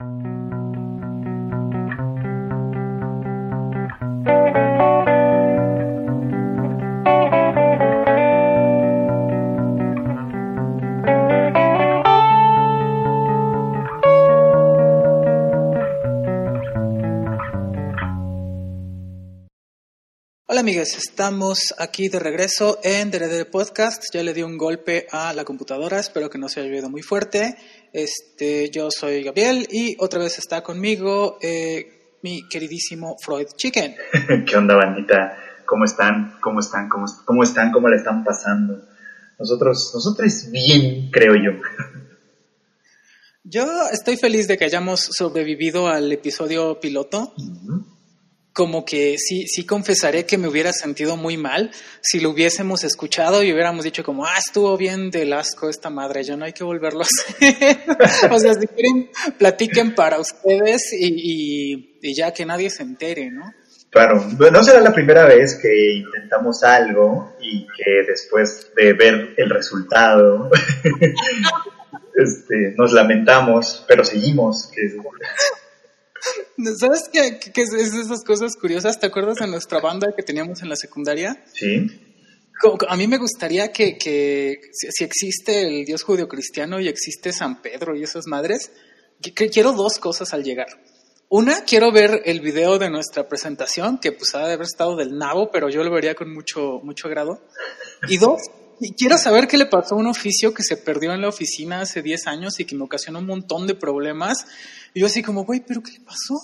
Thank you. Amigos, estamos aquí de regreso en DRD Podcast. Ya le di un golpe a la computadora, espero que no se haya oído muy fuerte. Este, yo soy Gabriel y otra vez está conmigo eh, mi queridísimo Freud Chicken. ¿Qué onda, bandita? ¿Cómo están? ¿Cómo están? ¿Cómo, cómo están? ¿Cómo le están pasando? Nosotros, nosotros bien, creo yo. Yo estoy feliz de que hayamos sobrevivido al episodio piloto como que sí, sí confesaré que me hubiera sentido muy mal si lo hubiésemos escuchado y hubiéramos dicho como, ah, estuvo bien del asco esta madre, ya no hay que volverlo a hacer. o sea, si quieren, platiquen para ustedes y, y, ya que nadie se entere, ¿no? Claro, no será la primera vez que intentamos algo y que después de ver el resultado este, nos lamentamos, pero seguimos. Que ¿Sabes qué, qué es esas cosas curiosas? ¿Te acuerdas de nuestra banda que teníamos en la secundaria? Sí. A mí me gustaría que, que si existe el Dios judio-cristiano y existe San Pedro y esas madres, que quiero dos cosas al llegar. Una, quiero ver el video de nuestra presentación, que pues ha de haber estado del nabo, pero yo lo vería con mucho, mucho agrado. Y dos, quiero saber qué le pasó a un oficio que se perdió en la oficina hace 10 años y que me ocasionó un montón de problemas y yo así como, güey, ¿pero qué le pasó?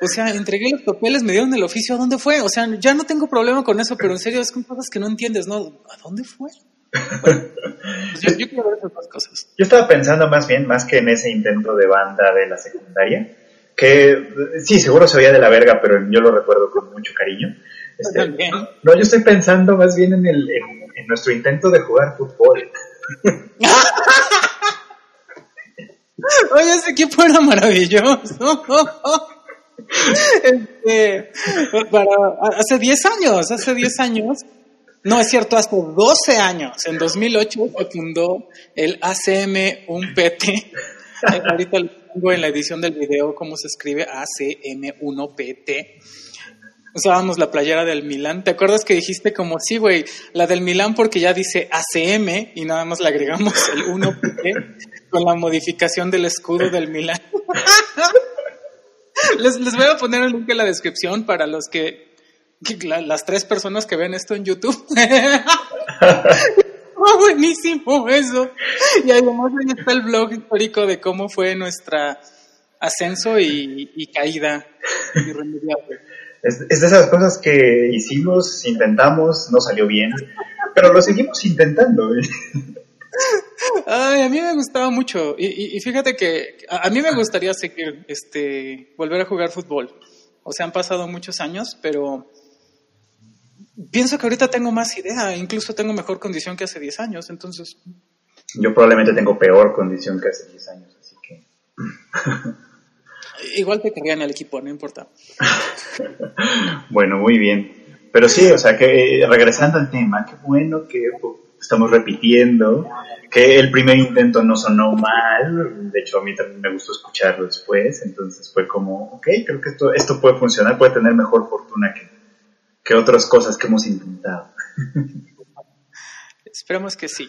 O sea, entregué los papeles, me dieron el oficio, ¿a dónde fue? O sea, ya no tengo problema con eso, pero en serio, es con cosas que no entiendes, ¿no? ¿A dónde fue? Pues yo, quiero ver esas dos cosas. Yo estaba pensando más bien, más que en ese intento de banda de la secundaria, que sí, seguro se oía de la verga, pero yo lo recuerdo con mucho cariño. Este, no, yo estoy pensando más bien en, el, en nuestro intento de jugar fútbol. Oye, ese equipo era maravilloso. Este, hace 10 años, hace 10 años, no es cierto, hace 12 años, en 2008 se fundó el ACM Un PT. Ahorita lo pongo en la edición del video cómo se escribe ACM1PT usábamos la playera del Milán. ¿Te acuerdas que dijiste como, sí, güey, la del Milán porque ya dice ACM y nada más le agregamos el 1 con la modificación del escudo del Milán? les, voy a poner el link en la descripción para los que, las tres personas que ven esto en YouTube. oh, buenísimo eso. Y además ahí está el blog histórico de cómo fue nuestra ascenso y, y caída irremediable. Es, de esas cosas que hicimos, intentamos, no salió bien, pero lo seguimos intentando. Ay, a mí me gustaba mucho y, fíjate que a, mí me gustaría seguir, este, volver a jugar fútbol. O sea, han pasado muchos años, pero pienso que ahorita tengo más idea, incluso tengo mejor condición que hace 10 años, entonces... Yo probablemente tengo peor condición que hace 10 años, así que... Igual te en el equipo, no importa. bueno, muy bien. Pero sí, o sea, que regresando al tema, qué bueno que estamos repitiendo, que el primer intento no sonó mal, de hecho a mí también me gustó escucharlo después, entonces fue como, ok, creo que esto, esto puede funcionar, puede tener mejor fortuna que, que otras cosas que hemos intentado. Esperemos que sí.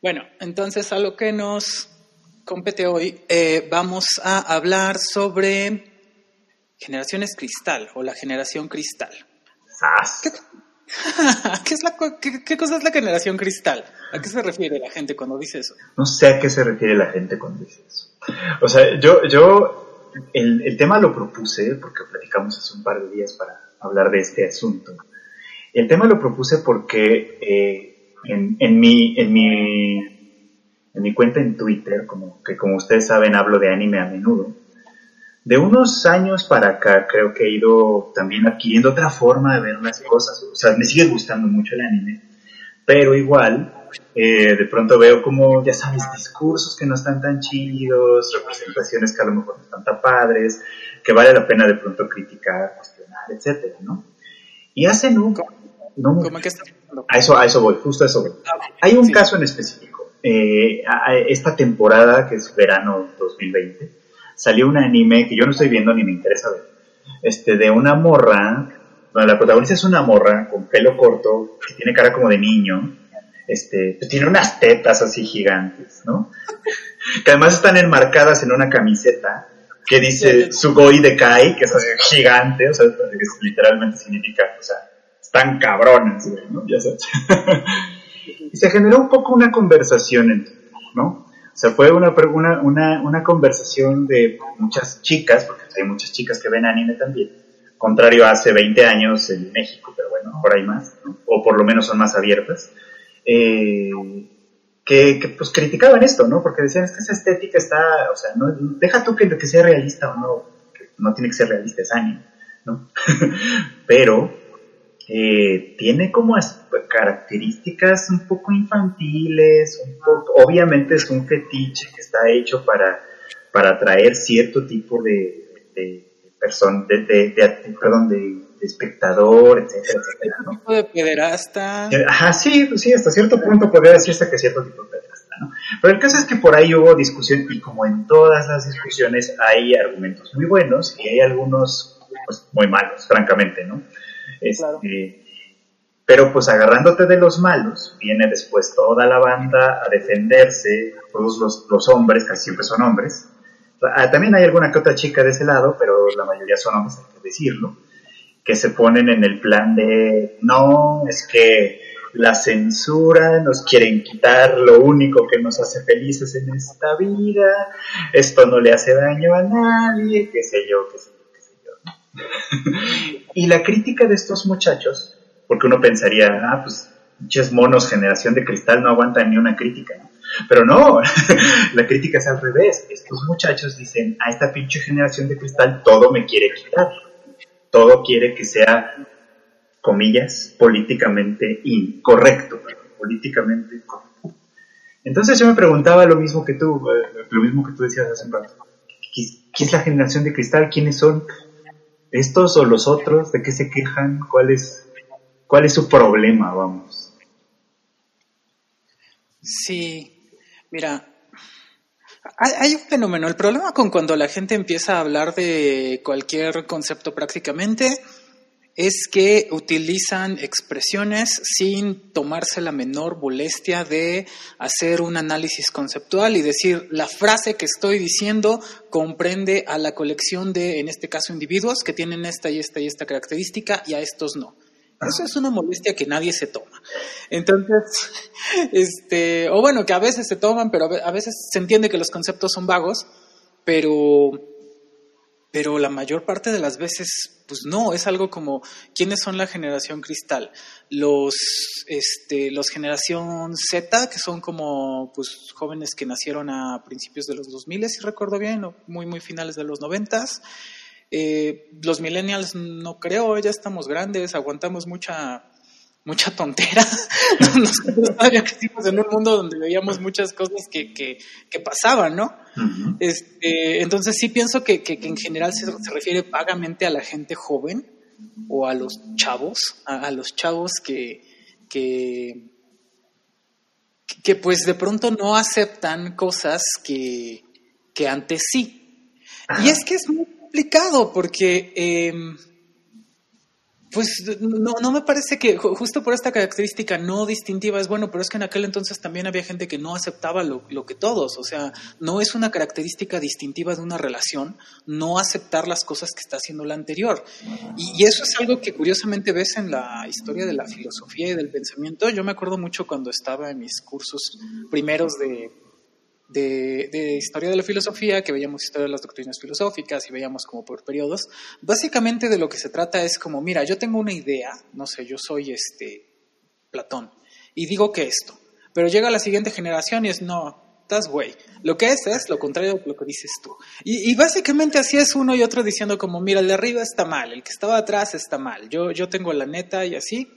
Bueno, entonces a lo que nos compete hoy, eh, vamos a hablar sobre generaciones cristal o la generación cristal. ¿Qué, es la, qué, cosa es la generación cristal? ¿A qué se refiere la gente cuando dice eso? No sé a qué se refiere la gente cuando dice eso. O sea, yo, yo el, el tema lo propuse porque platicamos hace un par de días para hablar de este asunto. El tema lo propuse porque eh, en, en, mi, en mi en mi cuenta en Twitter, como que como ustedes saben hablo de anime a menudo. De unos años para acá creo que he ido también adquiriendo otra forma de ver las cosas. O sea, me sigue gustando mucho el anime, pero igual eh, de pronto veo como, ya sabes, discursos que no están tan chidos, representaciones que a lo mejor no están tan padres, que vale la pena de pronto criticar, cuestionar, etcétera, ¿no? Y hace nunca... No, ¿Cómo que a eso, a eso voy, justo a eso voy. Ah, Hay un caso en específico eh, esta temporada, que es verano 2020, salió un anime que yo no estoy viendo ni me interesa ver, este, de una morra, bueno, la protagonista es una morra con pelo corto, que tiene cara como de niño, este, pues tiene unas tetas así gigantes, ¿no? que además están enmarcadas en una camiseta que dice Sugoi de Kai, que es gigante, o sea, que literalmente significa, o sea, están cabrones, ¿no? Ya sabes. y se generó un poco una conversación, ¿no? O sea, fue una, una, una, conversación de muchas chicas, porque hay muchas chicas que ven anime también, contrario a hace 20 años en México, pero bueno, ahora hay más, ¿no? o por lo menos son más abiertas, eh, que, pues criticaban esto, ¿no? Porque decían, es que esa estética está, o sea, no, deja tú que, que sea realista o no, que no tiene que ser realista, es anime, ¿no? pero eh, tiene como características un poco infantiles, un poco, obviamente es un fetiche que está hecho para, para atraer cierto tipo de, de, de, perdón, de, espectador, etcétera, etcétera, ¿no? tipo de pederasta. Ajá, sí, pues sí, hasta cierto punto podría decirse que cierto tipo de pederasta, ¿no? Pero el caso es que por ahí hubo discusión y como en todas las discusiones hay argumentos muy buenos y hay algunos pues, muy malos, francamente, ¿no? Este, pero pues agarrándote de los malos, viene después toda la banda a defenderse, todos los, los hombres, casi siempre son hombres. Ah, también hay alguna que otra chica de ese lado, pero la mayoría son hombres, hay que decirlo, que se ponen en el plan de, no, es que la censura, nos quieren quitar lo único que nos hace felices en esta vida, esto no le hace daño a nadie, qué sé yo, qué sé y la crítica de estos muchachos porque uno pensaría, ah, pues, muchos monos, generación de cristal, no aguantan ni una crítica, ¿no? Pero no, la crítica es al revés. Estos muchachos dicen, a esta pinche generación de cristal todo me quiere quitar. Todo quiere que sea, comillas, políticamente incorrecto. Políticamente correcto. Entonces yo me preguntaba lo mismo que tú, eh, lo mismo que tú decías hace un rato. ¿Qué es la generación de cristal? ¿Quiénes son? ¿Estos o los otros? ¿De qué se quejan? ¿Cuál es ¿Cuál es su problema, vamos? Sí, mira, hay, un fenómeno. El problema con cuando la gente empieza a hablar de cualquier concepto prácticamente es que utilizan expresiones sin tomarse la menor molestia de hacer un análisis conceptual y decir la frase que estoy diciendo comprende a la colección de, en este caso, individuos que tienen esta y esta y esta característica y a estos no. Eso es una molestia que nadie se toma. Entonces, este, o bueno, que a veces se toman, pero a veces se entiende que los conceptos son vagos, pero, pero la mayor parte de las veces, pues no, es algo como, ¿quiénes son la generación cristal? Los, este, los generación Z, que son como, pues, jóvenes que nacieron a principios de los 2000, si recuerdo bien, o muy, muy finales de los 90 eh, los millennials no creo, ya estamos grandes, aguantamos mucha mucha tontera. Nosotros todavía crecimos en un mundo donde veíamos muchas cosas que, que, pasaban, ¿no? este, entonces sí pienso que, que en general se, refiere vagamente a la gente joven o a los chavos, a, los chavos que, que, que pues de pronto no aceptan cosas que, que antes sí. Y es que es muy complicado porque, em, pues no, no me parece que justo por esta característica no distintiva es bueno, pero es que en aquel entonces también había gente que no aceptaba lo, lo que todos, o sea, no es una característica distintiva de una relación no aceptar las cosas que está haciendo la anterior. Y, y eso es algo que curiosamente ves en la historia de la filosofía y del pensamiento. Yo me acuerdo mucho cuando estaba en mis cursos primeros de de, historia de la filosofía, que veíamos historia de las doctrinas filosóficas y veíamos como por periodos, básicamente de lo que se trata es como, mira, yo tengo una idea, no sé, yo soy este Platón, y digo que esto, pero llega la siguiente generación y es, no, estás güey, lo que es es lo contrario de lo que dices tú. Y, básicamente así es uno y otro diciendo como, mira, el de arriba está mal, el que estaba atrás está mal, yo, yo tengo la neta y así.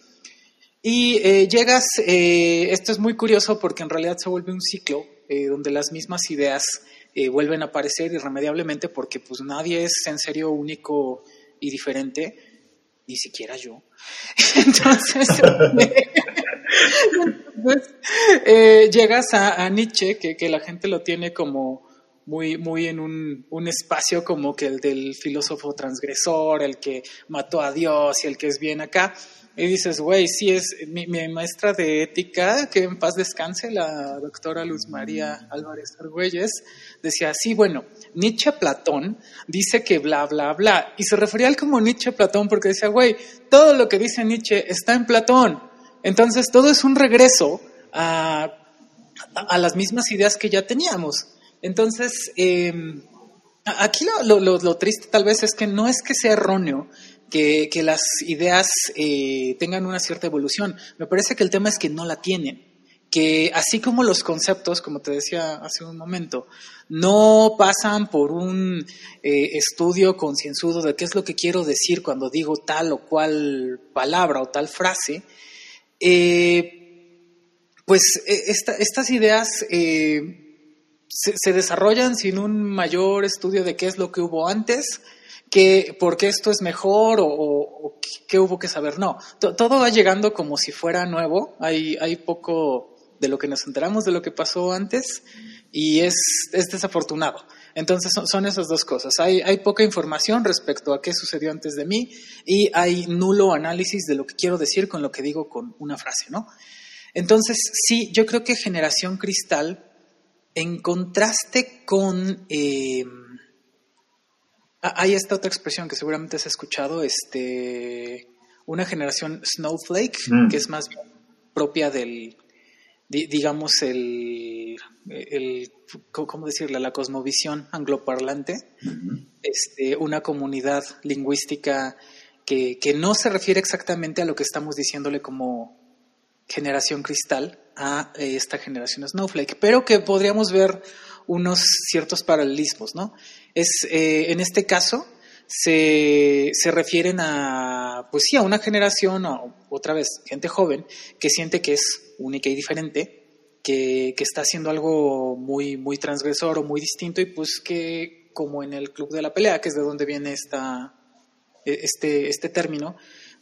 Y eh, llegas, eh, esto es muy curioso porque en realidad se vuelve un ciclo eh, donde las mismas ideas eh, vuelven a aparecer irremediablemente porque pues nadie es en serio único y diferente, ni siquiera yo. Entonces, eh, llegas a, Nietzsche, que, que, la gente lo tiene como, muy, muy en un, un, espacio como que el del filósofo transgresor, el que mató a Dios y el que es bien acá. Y dices, güey, sí es mi, maestra de ética, que en paz descanse, la doctora Luz María Álvarez Argüelles, decía, sí, bueno, Nietzsche Platón dice que bla, bla, bla. Y se refería al como Nietzsche Platón porque decía, güey, todo lo que dice Nietzsche está en Platón. Entonces todo es un regreso a, a las mismas ideas que ya teníamos. Entonces, em, aquí lo, triste tal vez es que no es que sea erróneo que, las ideas eh, tengan una cierta evolución. Me parece que el tema es que no la tienen. Que así como los conceptos, como te decía hace un momento, no pasan por un eh, estudio concienzudo de qué es lo que quiero decir cuando digo tal o cual palabra o tal frase, eh, pues estas ideas se, desarrollan sin un mayor estudio de qué es lo que hubo antes, que, por qué esto es mejor o, qué hubo que saber. No, todo va llegando como si fuera nuevo. Hay, hay poco de lo que nos enteramos de lo que pasó antes y es, es desafortunado. Entonces son, esas dos cosas. Hay, hay, poca información respecto a qué sucedió antes de mí y hay nulo análisis de lo que quiero decir con lo que digo con una frase, ¿no? Entonces, sí, yo creo que Generación Cristal en contraste con... Eh, hay esta otra expresión que seguramente has escuchado, este, una generación snowflake, mm. que es más propia del, digamos, el, el, ¿cómo decirle? La cosmovisión angloparlante, este, una comunidad lingüística que, que, no se refiere exactamente a lo que estamos diciéndole como generación cristal a eh, esta generación Snowflake, pero que podríamos ver unos ciertos paralelismos, ¿no? Es, eh, en este caso se, se, refieren a, pues sí, a una generación, o otra vez, gente joven, que siente que es única y diferente, que, que, está haciendo algo muy, muy transgresor o muy distinto y pues que, como en el Club de la Pelea, que es de donde viene esta, e, este, este término,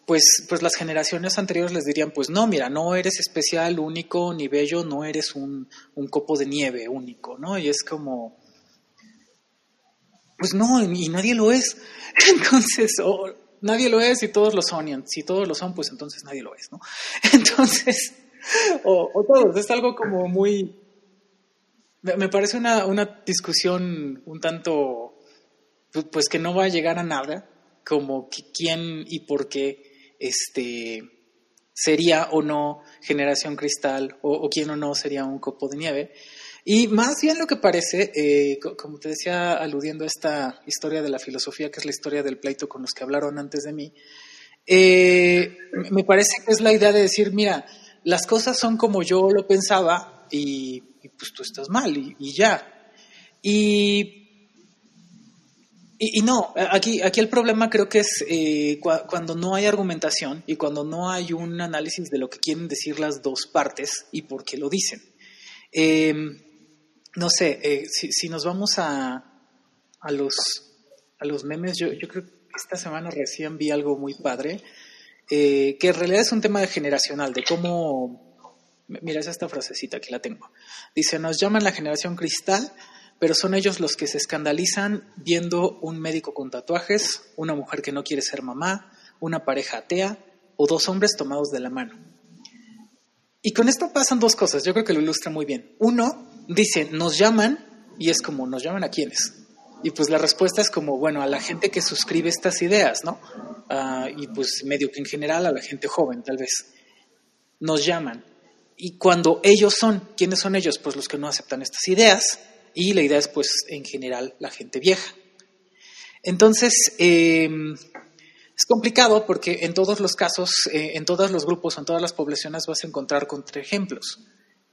pues, pues las generaciones anteriores les dirían, pues no, mira, no eres especial, único, ni bello, no eres un, un copo de nieve único, ¿no? Y es como, pues no, y nadie lo es. Entonces, nadie lo es y todos lo son, y si todos lo son, pues entonces nadie lo es, ¿no? Entonces, o, o todos, es algo como muy... Me parece una, una discusión un tanto, pues, pues que no va a llegar a nada, como quién y por qué este, sería o no generación cristal o, quién o no sería un copo de nieve. Y más bien lo que parece, eh, como te decía, aludiendo a esta historia de la filosofía, que es la historia del pleito con los que hablaron antes de mí, eh, me parece que es la idea de decir, mira, las cosas son como yo lo pensaba y, pues tú estás mal y, y ya. Y y, no, aquí, aquí el problema creo que es eh, cuando no hay argumentación y cuando no hay un análisis de lo que quieren decir las dos partes y por qué lo dicen. Em, no sé, eh, si, nos vamos a, a, los, a los memes, yo, creo que esta semana recién vi algo muy padre, eh, que en realidad es un tema generacional, de cómo... Mira, es esta frasecita, aquí la tengo. Dice, nos llaman la generación cristal pero son ellos los que se escandalizan viendo un médico con tatuajes, una mujer que no quiere ser mamá, una pareja atea o dos hombres tomados de la mano. Y con esto pasan dos cosas, yo creo que lo ilustra muy bien. Uno, dice, nos llaman, y es como, ¿nos llaman a quiénes? Y pues la respuesta es como, bueno, a la gente que suscribe estas ideas, ¿no? Ah, y pues medio que en general a la gente joven, tal vez. Nos llaman. Y cuando ellos son, ¿quiénes son ellos? Pues los que no aceptan estas ideas, y la idea es pues en general la gente vieja. Entonces, em, es complicado porque en todos los casos, eh, en todos los grupos, en todas las poblaciones vas a encontrar contraejemplos.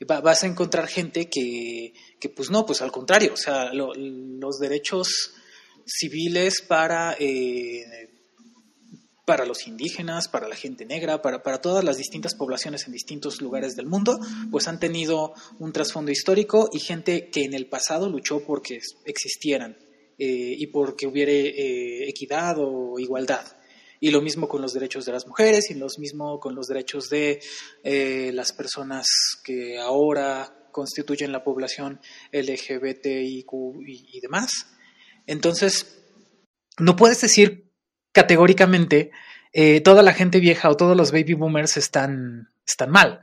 vas a encontrar gente que, que, pues no, pues al contrario, o sea, los derechos civiles para eh, para los indígenas, para la gente negra, para, para, todas las distintas poblaciones en distintos lugares del mundo, pues han tenido un trasfondo histórico y gente que en el pasado luchó porque existieran eh, y porque hubiera eh, equidad o igualdad. Y lo mismo con los derechos de las mujeres y lo mismo con los derechos de eh, las personas que ahora constituyen la población LGBTIQ y, y demás. Entonces, no puedes decir categóricamente eh, toda la gente vieja o todos los baby boomers están, están mal.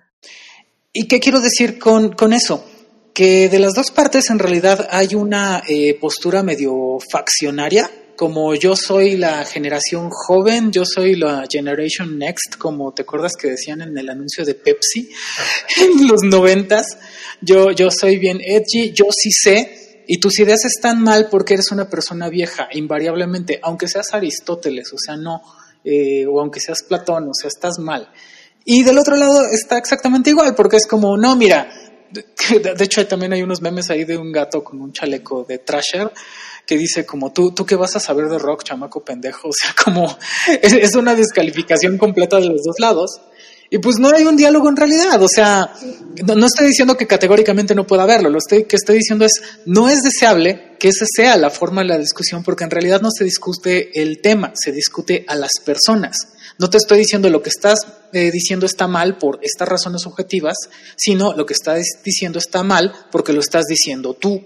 ¿Y qué quiero decir con, con eso? Que de las dos partes en realidad hay una eh, postura medio faccionaria, como yo soy la generación joven, yo soy la Generation Next, como te acuerdas que decían en el anuncio de Pepsi en los noventas, yo, yo soy bien edgy, yo sí sé, y tus ideas están mal porque eres una persona vieja, invariablemente, aunque seas Aristóteles, o sea, no, eh, o aunque seas Platón, o sea, estás mal. Y del otro lado está exactamente igual, porque es como, no, mira, de hecho también hay unos memes ahí de un gato con un chaleco de trasher que dice como tú, tú qué vas a saber de rock, chamaco pendejo, o sea, como es, una descalificación completa de los dos lados. Y pues no hay un diálogo en realidad, o sea, no, estoy diciendo que categóricamente no pueda haberlo, lo que estoy diciendo es, no es deseable que esa sea la forma de la discusión, porque en realidad no se discute el tema, se discute a las personas. No te estoy diciendo lo que estás eh, diciendo está mal por estas razones objetivas, sino lo que estás diciendo está mal porque lo estás diciendo tú.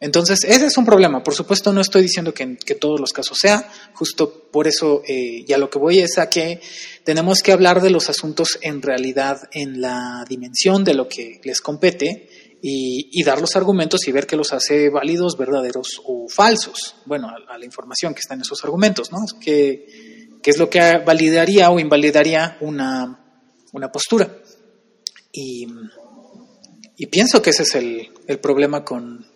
Entonces, ese es un problema. Por supuesto, no estoy diciendo que en que todos los casos sea, justo por eso, eh, ya lo que voy es a que tenemos que hablar de los asuntos en realidad en la dimensión de lo que les compete y, dar los argumentos y ver qué los hace válidos, verdaderos o falsos. Bueno, a, la información que está en esos argumentos, ¿no? ¿Qué, es lo que validaría o invalidaría una, postura? Y, pienso que ese es el problema con,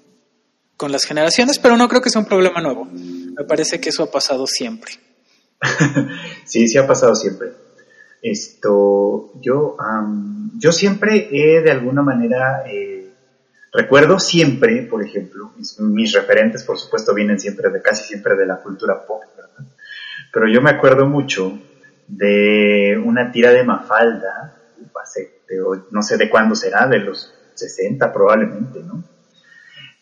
con las generaciones, pero no creo que sea un problema nuevo. Me parece que eso ha pasado siempre. sí, sí ha pasado siempre. Esto, yo, yo siempre he de alguna manera, eh, recuerdo siempre, por ejemplo, mis, referentes, por supuesto, vienen siempre de casi siempre de la cultura pop, ¿verdad? Pero yo me acuerdo mucho de una tira de Mafalda, no sé de cuándo será, de los 60 probablemente, ¿no?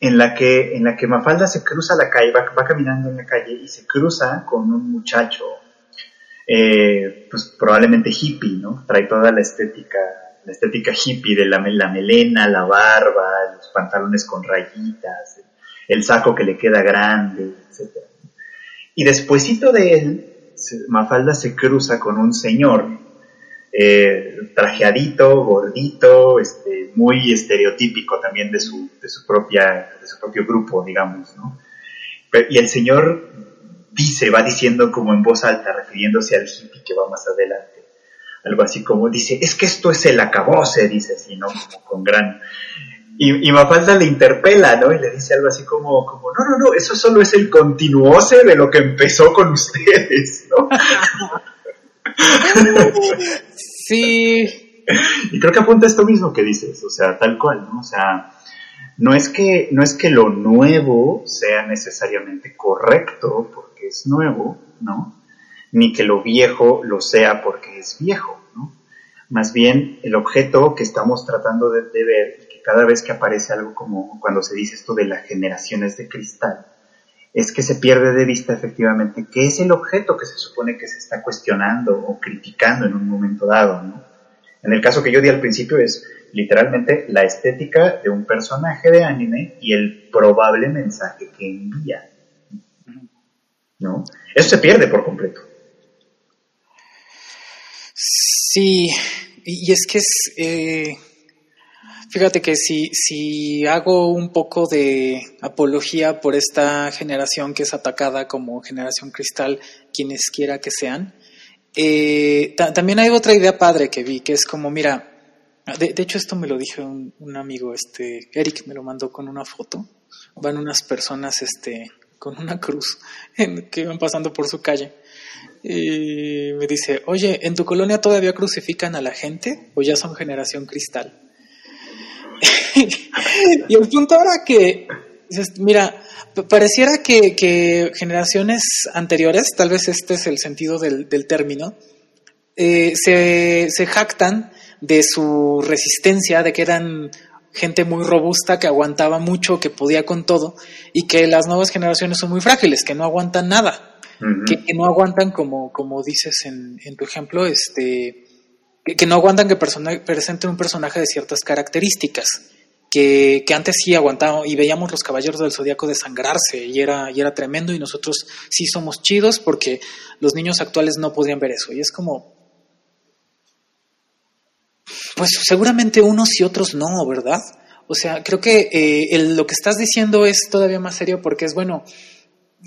En la que, en la que Mafalda se cruza la calle, va, caminando en la calle y se cruza con un muchacho, eh, pues probablemente hippie, ¿no? Trae toda la estética, la estética hippie de la, melena, la barba, los pantalones con rayitas, el, saco que le queda grande, etc. Y despuesito de él, Mafalda se cruza con un señor eh, trajeadito, gordito, este, muy estereotípico también de su, de su, propia, de su propio grupo, digamos, ¿no? Y el señor dice, va diciendo como en voz alta, refiriéndose al hippie que va más adelante, algo así como dice, es que esto es el acabose, dice así, ¿no? Como con gran... Y, y Mafalda le interpela, ¿no? Y le dice algo así como, como, no, no, no, eso solo es el continuose de lo que empezó con ustedes, ¿no? Sí. Y creo que apunta esto mismo que dices, o sea, tal cual, ¿no? O sea, no es que, no es que lo nuevo sea necesariamente correcto porque es nuevo, ¿no? Ni que lo viejo lo sea porque es viejo, ¿no? Más bien el objeto que estamos tratando de, de ver que cada vez que aparece algo como cuando se dice esto de las generaciones de cristal, es que se pierde de vista efectivamente qué es el objeto que se supone que se está cuestionando o criticando en un momento dado. ¿no? En el caso que yo di al principio es literalmente la estética de un personaje de anime y el probable mensaje que envía. ¿No? Eso se pierde por completo. Sí, y es que es... Eh, Fíjate que si, si hago un poco de apología por esta generación que es atacada como generación cristal, quienes quiera que sean, eh, también hay otra idea padre que vi, que es como, mira, de, hecho esto me lo dije un, un, amigo, este, Eric me lo mandó con una foto, van unas personas este, con una cruz que van pasando por su calle. Y me dice, oye, ¿en tu colonia todavía crucifican a la gente o ya son generación cristal? y el punto era que, mira, pareciera que, generaciones anteriores, tal vez este es el sentido del, término, eh, se, jactan de su resistencia, de que eran gente muy robusta, que aguantaba mucho, que podía con todo, y que las nuevas generaciones son muy frágiles, que no aguantan nada, que, no aguantan, como, como dices en, en tu ejemplo, este, que, no aguantan que presenten un personaje de ciertas características que, que, antes sí aguantábamos y veíamos los caballeros del zodiaco desangrarse y era, y era tremendo y nosotros sí somos chidos porque los niños actuales no podrían ver eso. Y es como, pues seguramente unos y otros no, ¿verdad? O sea, creo que eh, lo que estás diciendo es todavía más serio porque es bueno,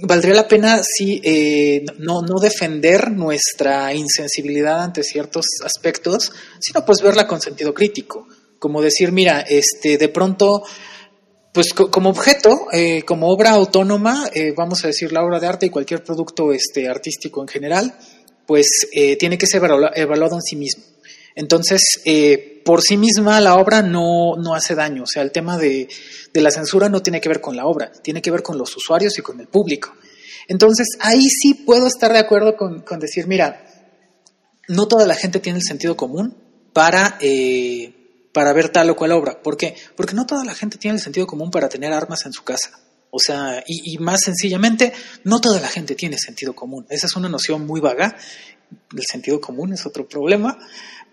valdría la pena sí eh, no, no defender nuestra insensibilidad ante ciertos aspectos, sino pues verla con sentido crítico como decir, mira, este, de pronto, pues como objeto, eh, como obra autónoma, eh, vamos a decir la obra de arte y cualquier producto este, artístico en general, pues eh, tiene que ser evaluado en sí mismo. Entonces, por sí misma la obra no, no, hace daño, o sea, el tema de, de la censura no tiene que ver con la obra, tiene que ver con los usuarios y con el público. Entonces, ahí sí puedo estar de acuerdo con, con decir, mira, no toda la gente tiene el sentido común para eh, para ver tal o cual obra. ¿Por qué? Porque no toda la gente tiene el sentido común para tener armas en su casa. O sea, y, más sencillamente, no toda la gente tiene sentido común. Esa es una noción muy vaga. El sentido común es otro problema.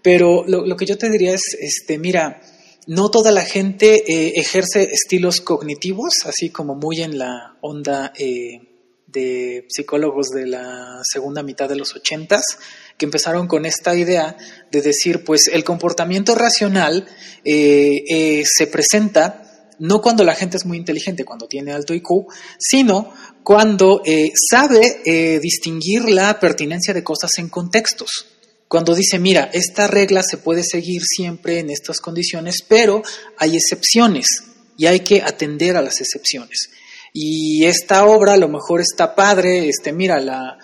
Pero lo, que yo te diría es, este, mira, no toda la gente eh, ejerce estilos cognitivos, así como muy en la onda eh, de psicólogos de la segunda mitad de los ochentas, que empezaron con esta idea de decir, pues el comportamiento racional eh, se presenta no cuando la gente es muy inteligente, cuando tiene alto IQ, sino cuando sabe distinguir la pertinencia de cosas en contextos. Cuando dice, mira, esta regla se puede seguir siempre en estas condiciones, pero hay excepciones y hay que atender a las excepciones. Y esta obra a lo mejor está padre, este, mira, la,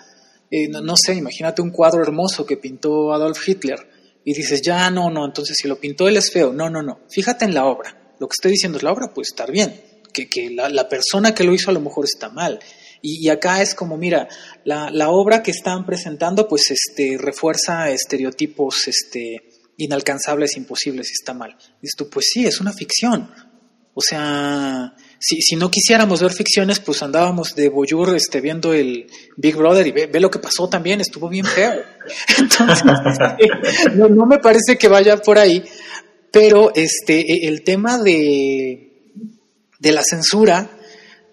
eh, no, sé, imagínate un cuadro hermoso que pintó Adolf Hitler y dices, ya no, no, entonces si lo pintó él es feo. No, no, no. Fíjate en la obra. Lo que estoy diciendo es la obra puede estar bien, que, que la, persona que lo hizo a lo mejor está mal. Y, acá es como, mira, la, la, obra que están presentando pues este, refuerza estereotipos este, inalcanzables, imposibles está mal. Dices pues sí, es una ficción. O sea, si, si no quisiéramos ver ficciones, pues andábamos de boyur este, viendo el Big Brother y ve, lo que pasó también, estuvo bien feo. Entonces, este, no, me parece que vaya por ahí, pero este, e, el tema de, de la censura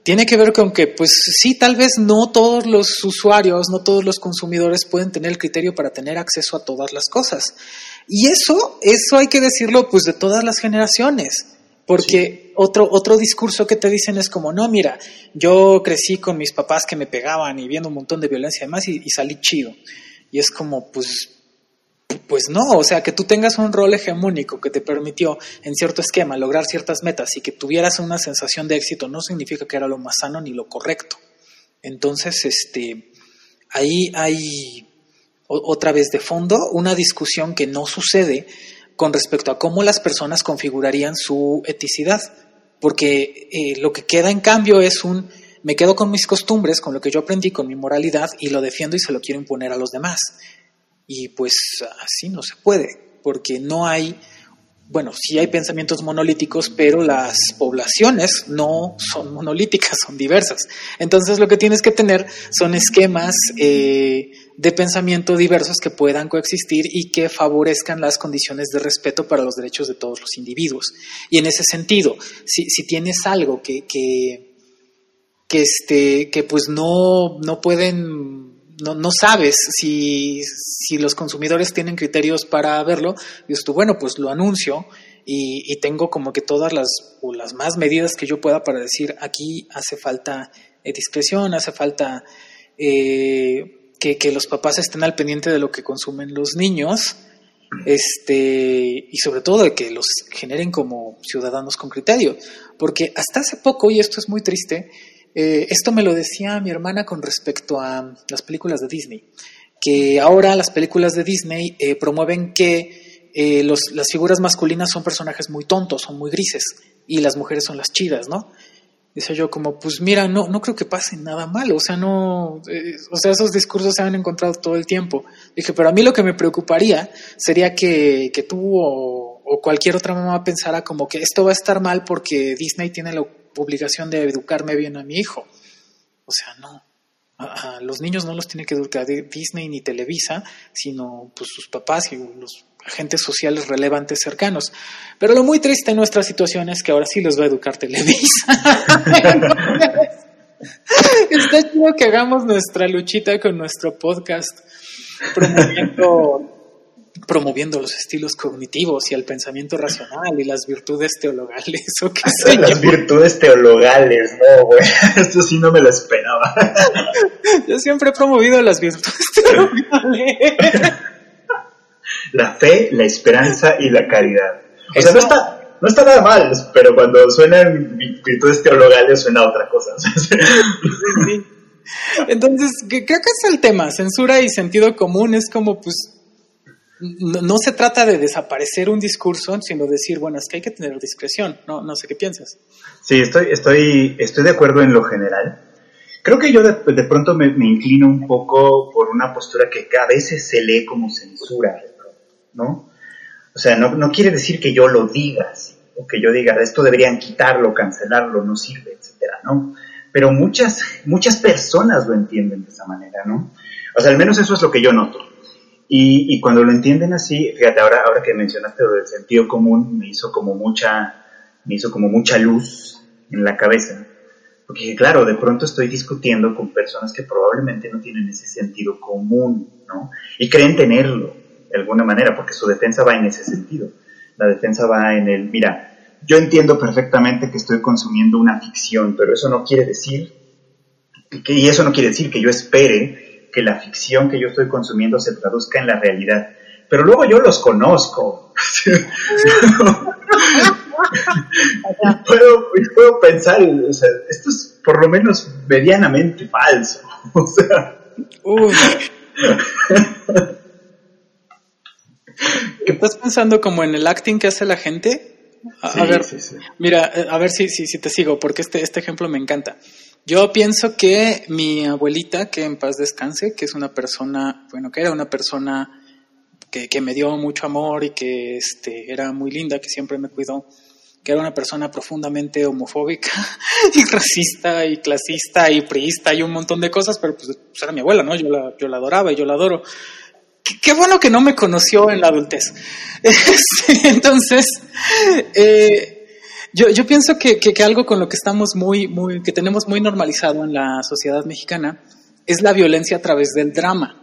tiene que ver con que, pues sí, tal vez no todos los usuarios, no todos los consumidores pueden tener el criterio para tener acceso a todas las cosas. Y eso, eso hay que decirlo pues de todas las generaciones. Porque otro, otro discurso que te dicen es como, no, mira, yo crecí con mis papás que me pegaban y viendo un montón de violencia y demás y, salí chido. Y es como, pues, pues no, o sea, que tú tengas un rol hegemónico que te permitió en cierto esquema lograr ciertas metas y que tuvieras una sensación de éxito no significa que era lo más sano ni lo correcto. Entonces, este, ahí hay otra vez de fondo una discusión que no sucede con respecto a cómo las personas configurarían su eticidad, porque eh, lo que queda en cambio es un me quedo con mis costumbres, con lo que yo aprendí, con mi moralidad y lo defiendo y se lo quiero imponer a los demás. Y pues así no se puede, porque no hay, bueno, sí hay pensamientos monolíticos, pero las poblaciones no son monolíticas, son diversas. Entonces lo que tienes que tener son esquemas eh, de pensamiento diversos que puedan coexistir y que favorezcan las condiciones de respeto para los derechos de todos los individuos. Y en ese sentido, si, si tienes algo que, que, que, este, que pues no, no pueden no, no, sabes si, si, los consumidores tienen criterios para verlo, dices tú, bueno, pues lo anuncio y, y, tengo como que todas las, o las más medidas que yo pueda para decir, aquí hace falta eh, discreción, hace falta eh, que, los papás estén al pendiente de lo que consumen los niños, este, y sobre todo de que los generen como ciudadanos con criterio. Porque hasta hace poco, y esto es muy triste, eh, esto me lo decía mi hermana con respecto a las películas de Disney, que ahora las películas de Disney eh, promueven que eh, las figuras masculinas son personajes muy tontos, son muy grises, y las mujeres son las chidas, ¿no? Dice yo como, pues mira, no, no creo que pase nada malo, o sea, no, eh, o sea, esos discursos se han encontrado todo el tiempo. Dije, pero a mí lo que me preocuparía sería que, que tú cualquier otra mamá pensara como que esto va a estar mal porque Disney tiene la obligación de educarme bien a mi hijo. O sea, no. Los niños no los tiene que educar Disney ni Televisa, sino pues sus papás y los agentes sociales relevantes cercanos. Pero lo muy triste en nuestra situación es que ahora sí los va a educar Televisa. Está chido que hagamos nuestra luchita con nuestro podcast promoviendo promoviendo los estilos cognitivos y el pensamiento racional y las virtudes teologales o qué sé Las virtudes teologales, no, güey. Esto sí no me lo esperaba. Yo siempre he promovido las virtudes teologales. La fe, la esperanza y la caridad. O sea, no está, no está nada mal, pero cuando suenan virtudes teologales suena otra cosa. Entonces, creo que es el tema, censura y sentido común es como, pues, no, se trata de desaparecer un discurso, sino decir, bueno, es que hay que tener discreción, no, no sé qué piensas. Sí, estoy, estoy, estoy de acuerdo en lo general. Creo que yo de, pronto me, inclino un poco por una postura que a veces se lee como censura, ¿no? O sea, no, no quiere decir que yo lo diga, o que yo diga, esto deberían quitarlo, cancelarlo, no sirve, etcétera, ¿no? Pero muchas, muchas personas lo entienden de esa manera, ¿no? O sea, al menos eso es lo que yo noto. Y, cuando lo entienden así, fíjate, ahora, ahora que mencionaste lo del sentido común, me hizo como mucha, me hizo como mucha luz en la cabeza. Porque claro, de pronto estoy discutiendo con personas que probablemente no tienen ese sentido común, ¿no? Y creen tenerlo, de alguna manera, porque su defensa va en ese sentido. La defensa va en el, mira, yo entiendo perfectamente que estoy consumiendo una ficción, pero eso no quiere decir, que, y eso no quiere decir que yo espere que la ficción que yo estoy consumiendo se traduzca en la realidad. Pero luego yo los conozco. puedo, puedo, pensar, o sea, esto es por lo menos medianamente falso. O sea. ¿Qué estás pensando como en el acting que hace la gente? A, ver, mira, eh, a ver si, si, si te sigo, porque este, este ejemplo me encanta. Yo pienso que mi abuelita, que en paz descanse, que es una persona, bueno, que era una persona que, me dio mucho amor y que este, era muy linda, que siempre me cuidó, que era una persona profundamente homofóbica y racista y clasista y priista y un montón de cosas, pero pues, pues era mi abuela, ¿no? Yo la, yo la adoraba y yo la adoro. Qué, bueno que no me conoció en la adultez. Entonces, eh, yo, yo pienso que, algo con lo que estamos muy, muy, que tenemos muy normalizado en la sociedad mexicana es la violencia a través del drama.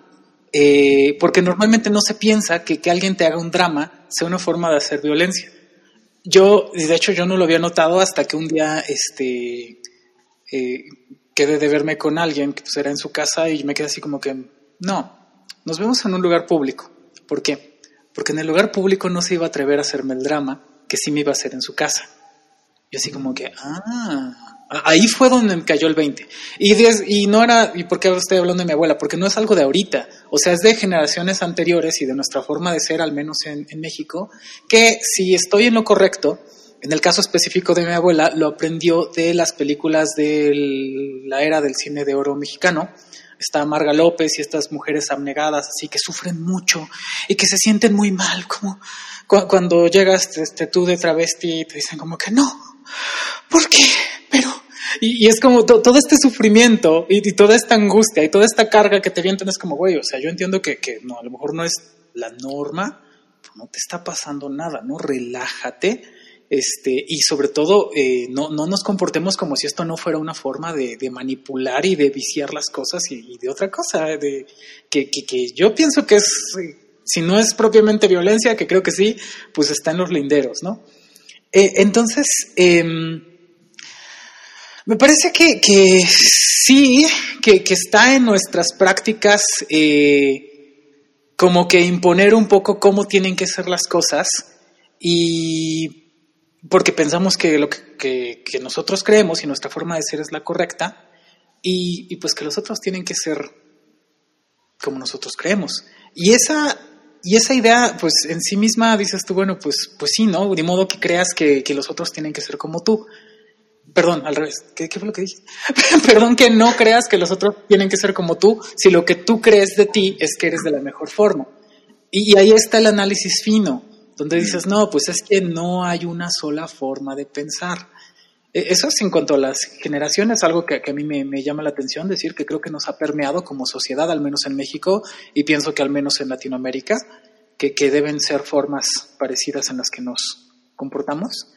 Eh, porque normalmente no se piensa que que alguien te haga un drama sea una forma de hacer violencia. Yo, de hecho, yo no lo había notado hasta que un día este, eh, quedé de verme con alguien que pues, era en su casa y me quedé así como que, no, nos vemos en un lugar público. ¿Por qué? Porque en el lugar público no se iba a atrever a hacerme el drama que sí me iba a hacer en su casa. Y así como que, ah, ahí fue donde me cayó el 20. Y, y no era, ¿y por qué estoy hablando de mi abuela? Porque no es algo de ahorita, o sea, es de generaciones anteriores y de nuestra forma de ser, al menos en, en México, que si estoy en lo correcto, en el caso específico de mi abuela, lo aprendió de las películas de la era del cine de oro mexicano. Está Marga López y estas mujeres abnegadas, así que sufren mucho y que se sienten muy mal, como cuando llegas este, tú de travesti y te dicen como que no, ¿por qué? Pero, y, es como todo este sufrimiento y, toda esta angustia y toda esta carga que te vienen es como, güey, o sea, yo entiendo que, no, a lo mejor no es la norma, no te está pasando nada, ¿no? Relájate. Este, y sobre todo, eh, no, no, nos comportemos como si esto no fuera una forma de, manipular y de viciar las cosas y, de otra cosa, de, que, que, que, yo pienso que es, si no es propiamente violencia, que creo que sí, pues está en los linderos, ¿no? Eh, entonces, em, me parece que, sí, que, está en nuestras prácticas eh, como que imponer un poco cómo tienen que ser las cosas y porque pensamos que lo que, nosotros creemos y nuestra forma de ser es la correcta y, y pues que los otros tienen que ser como nosotros creemos. Y esa y esa idea, pues en sí misma dices tú, bueno, pues, pues sí, ¿no? De modo que creas que, los otros tienen que ser como tú. Perdón, al revés. ¿Qué, fue lo que dije? Perdón que no creas que los otros tienen que ser como tú, si lo que tú crees de ti es que eres de la mejor forma. Y, ahí está el análisis fino, donde dices, no, pues es que no hay una sola forma de pensar. E, eso es en cuanto a las generaciones, algo que, a mí me, llama la atención, decir que creo que nos ha permeado como sociedad, al menos en México, y pienso que al menos en Latinoamérica, que, deben ser formas parecidas en las que nos comportamos.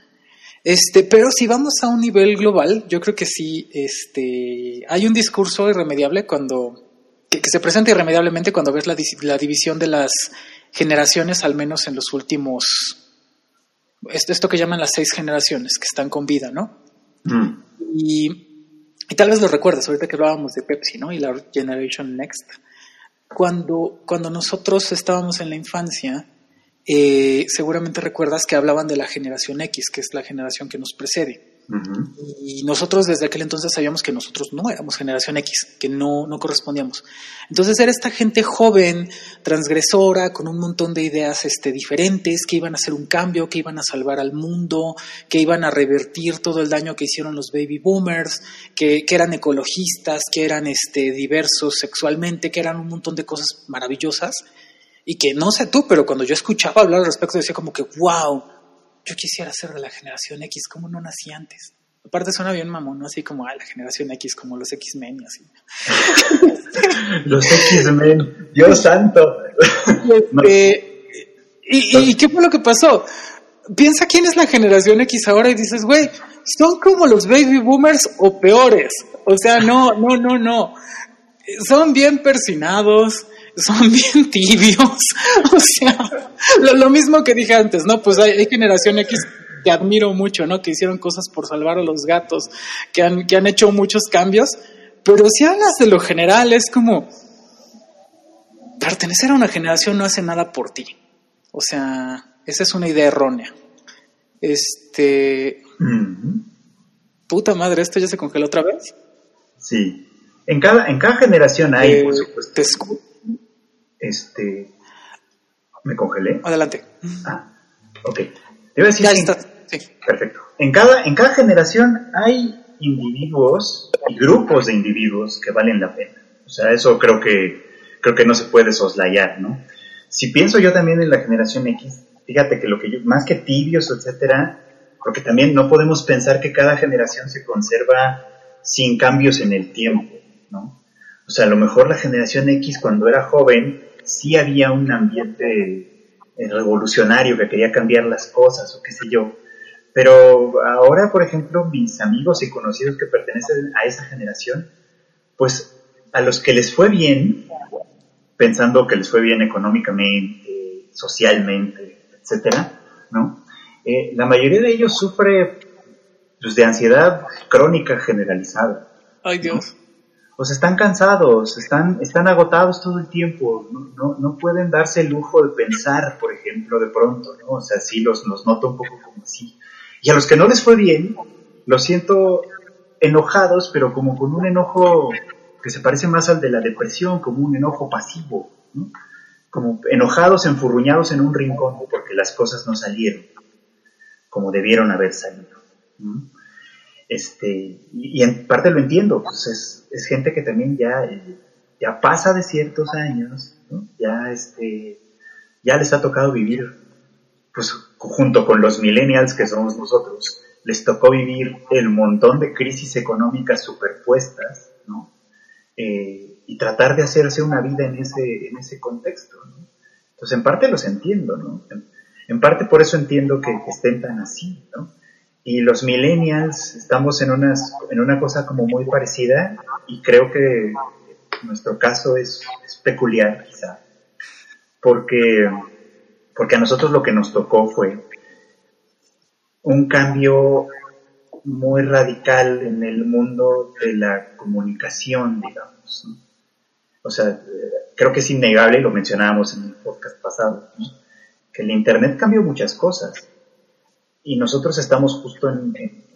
Este, pero si vamos a un nivel global, yo creo que sí, este, hay un discurso irremediable cuando, que, se presenta irremediablemente cuando ves la, división de las generaciones, al menos en los últimos, esto que llaman las seis generaciones que están con vida, ¿no? Mm. Y, y, tal vez lo recuerdas, ahorita que hablábamos de Pepsi, ¿no? Y la Generation Next. Cuando, cuando nosotros estábamos en la infancia, eh, seguramente recuerdas que hablaban de la generación X, que es la generación que nos precede. Y nosotros desde aquel entonces sabíamos que nosotros no éramos generación X, que no, no correspondíamos. Entonces era esta gente joven, transgresora, con un montón de ideas este, diferentes, que iban a hacer un cambio, que iban a salvar al mundo, que iban a revertir todo el daño que hicieron los baby boomers, que, que eran ecologistas, que eran este, diversos sexualmente, que eran un montón de cosas maravillosas y que no sé tú, pero cuando yo escuchaba hablar al respecto decía como que, wow, yo quisiera ser de la generación X, ¿cómo no nací antes? Aparte suena bien mamón, ¿no? Así como, ah, la generación X, como los X-Men y así. los X-Men, Dios santo. Este, y, y, qué fue lo que pasó? Piensa quién es la generación X ahora y dices, güey, son como los baby boomers o peores. O sea, no, no, no, no. Son bien persinados, son bien tibios. o sea, lo, mismo que dije antes, ¿no? Pues hay, generación X que admiro mucho, ¿no? Que hicieron cosas por salvar a los gatos, que han, que han hecho muchos cambios. Pero si hablas de lo general, es como pertenecer a una generación no hace nada por ti. O sea, esa es una idea errónea. Este. Puta madre, ¿esto ya se congeló otra vez? Sí. En cada, en cada generación hay, eh, por supuesto. Este. ¿Me congelé? Adelante. Ah, ok. Debe decir. Ya está. Sí. Perfecto. En cada, en cada generación hay individuos y grupos de individuos que valen la pena. O sea, eso creo que, creo que no se puede soslayar, ¿no? Si pienso yo también en la generación X, fíjate que lo que yo, más que tibios, etcétera, porque también no podemos pensar que cada generación se conserva sin cambios en el tiempo, ¿no? O sea, a lo mejor la generación X cuando era joven sí había un ambiente eh, revolucionario que quería cambiar las cosas o qué sé yo. Pero ahora, por ejemplo, mis amigos y conocidos que pertenecen a esa generación, pues a los que les fue bien, pensando que les fue bien económicamente, socialmente, etcétera, ¿no? Eh, la mayoría de ellos sufre pues, de ansiedad crónica generalizada. Ay Dios pues están cansados, están, están agotados todo el tiempo, no, no, pueden darse el lujo de pensar, por ejemplo, de pronto, ¿no? O sea, sí los, los noto un poco como así. Y a los que no les fue bien, los siento enojados, pero como con un enojo que se parece más al de la depresión, como un enojo pasivo, ¿no? Como enojados, enfurruñados en un rincón porque las cosas no salieron como debieron haber salido. Este, y, en parte lo entiendo, pues es, es gente que también ya, ya pasa de ciertos años, ya, este, ya les ha tocado vivir, pues junto con los millennials que somos nosotros, les tocó vivir el montón de crisis económicas superpuestas, ¿no? Eh, y tratar de hacerse una vida en ese, en ese contexto. Entonces, en parte los entiendo, ¿no? En, en parte por eso entiendo que, que estén tan así, ¿no? Y los millennials estamos en, unas, en una cosa como muy parecida y creo que nuestro caso es, peculiar quizá, porque, porque a nosotros lo que nos tocó fue un cambio muy radical en el mundo de la comunicación, digamos. O sea, creo que es innegable, lo mencionábamos en el podcast pasado, que el Internet cambió muchas cosas y nosotros estamos justo en,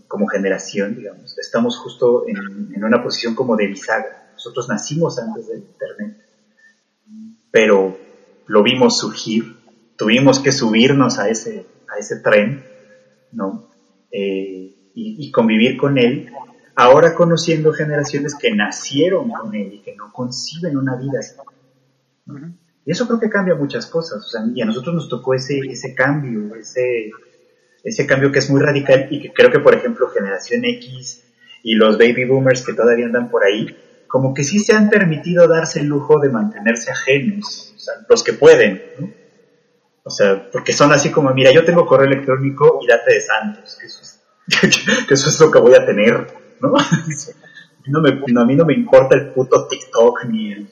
como generación, digamos, estamos justo en, una posición como de bisagra. Nosotros nacimos antes del Internet, pero lo vimos surgir, tuvimos que subirnos a ese, a ese tren, ¿no? Eh, y, convivir con él, ahora conociendo generaciones que nacieron con él y que no conciben una vida así. Y eso creo que cambia muchas cosas, o sea, y a nosotros nos tocó ese, ese cambio, ese ese cambio que es muy radical y que creo que, por ejemplo, generación X y los baby boomers que todavía andan por ahí, como que sí se han permitido darse el lujo de mantenerse ajenos, los que pueden, ¿no? O sea, porque son así como, mira, yo tengo correo electrónico y date de santos, que eso es, que eso es lo que voy a tener, ¿no? me, a mí no me importa el puto TikTok, ni el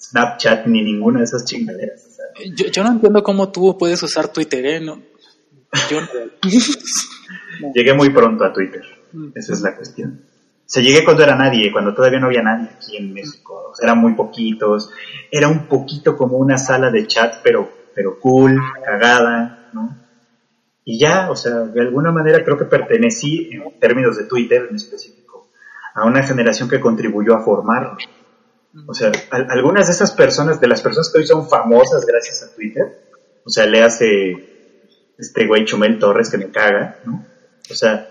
Snapchat, ni ninguna de esas chingaderas. yo, yo, no entiendo cómo tú puedes usar Twitter, ¿eh? Yo Llegué muy pronto a Twitter, mm. esa es la cuestión. O sea, llegué cuando era nadie, cuando todavía no había nadie aquí en México. O sea, eran muy poquitos. Era un poquito como una sala de chat, pero, pero cool, cagada, ¿no? Y ya, o sea, de alguna manera creo que pertenecí, en términos de Twitter en específico, a una generación que contribuyó a formarlo. O sea, algunas de esas personas, de las personas que hoy son famosas gracias a Twitter, o sea, le hace este güey Chumel Torres que me caga, ¿no? O sea,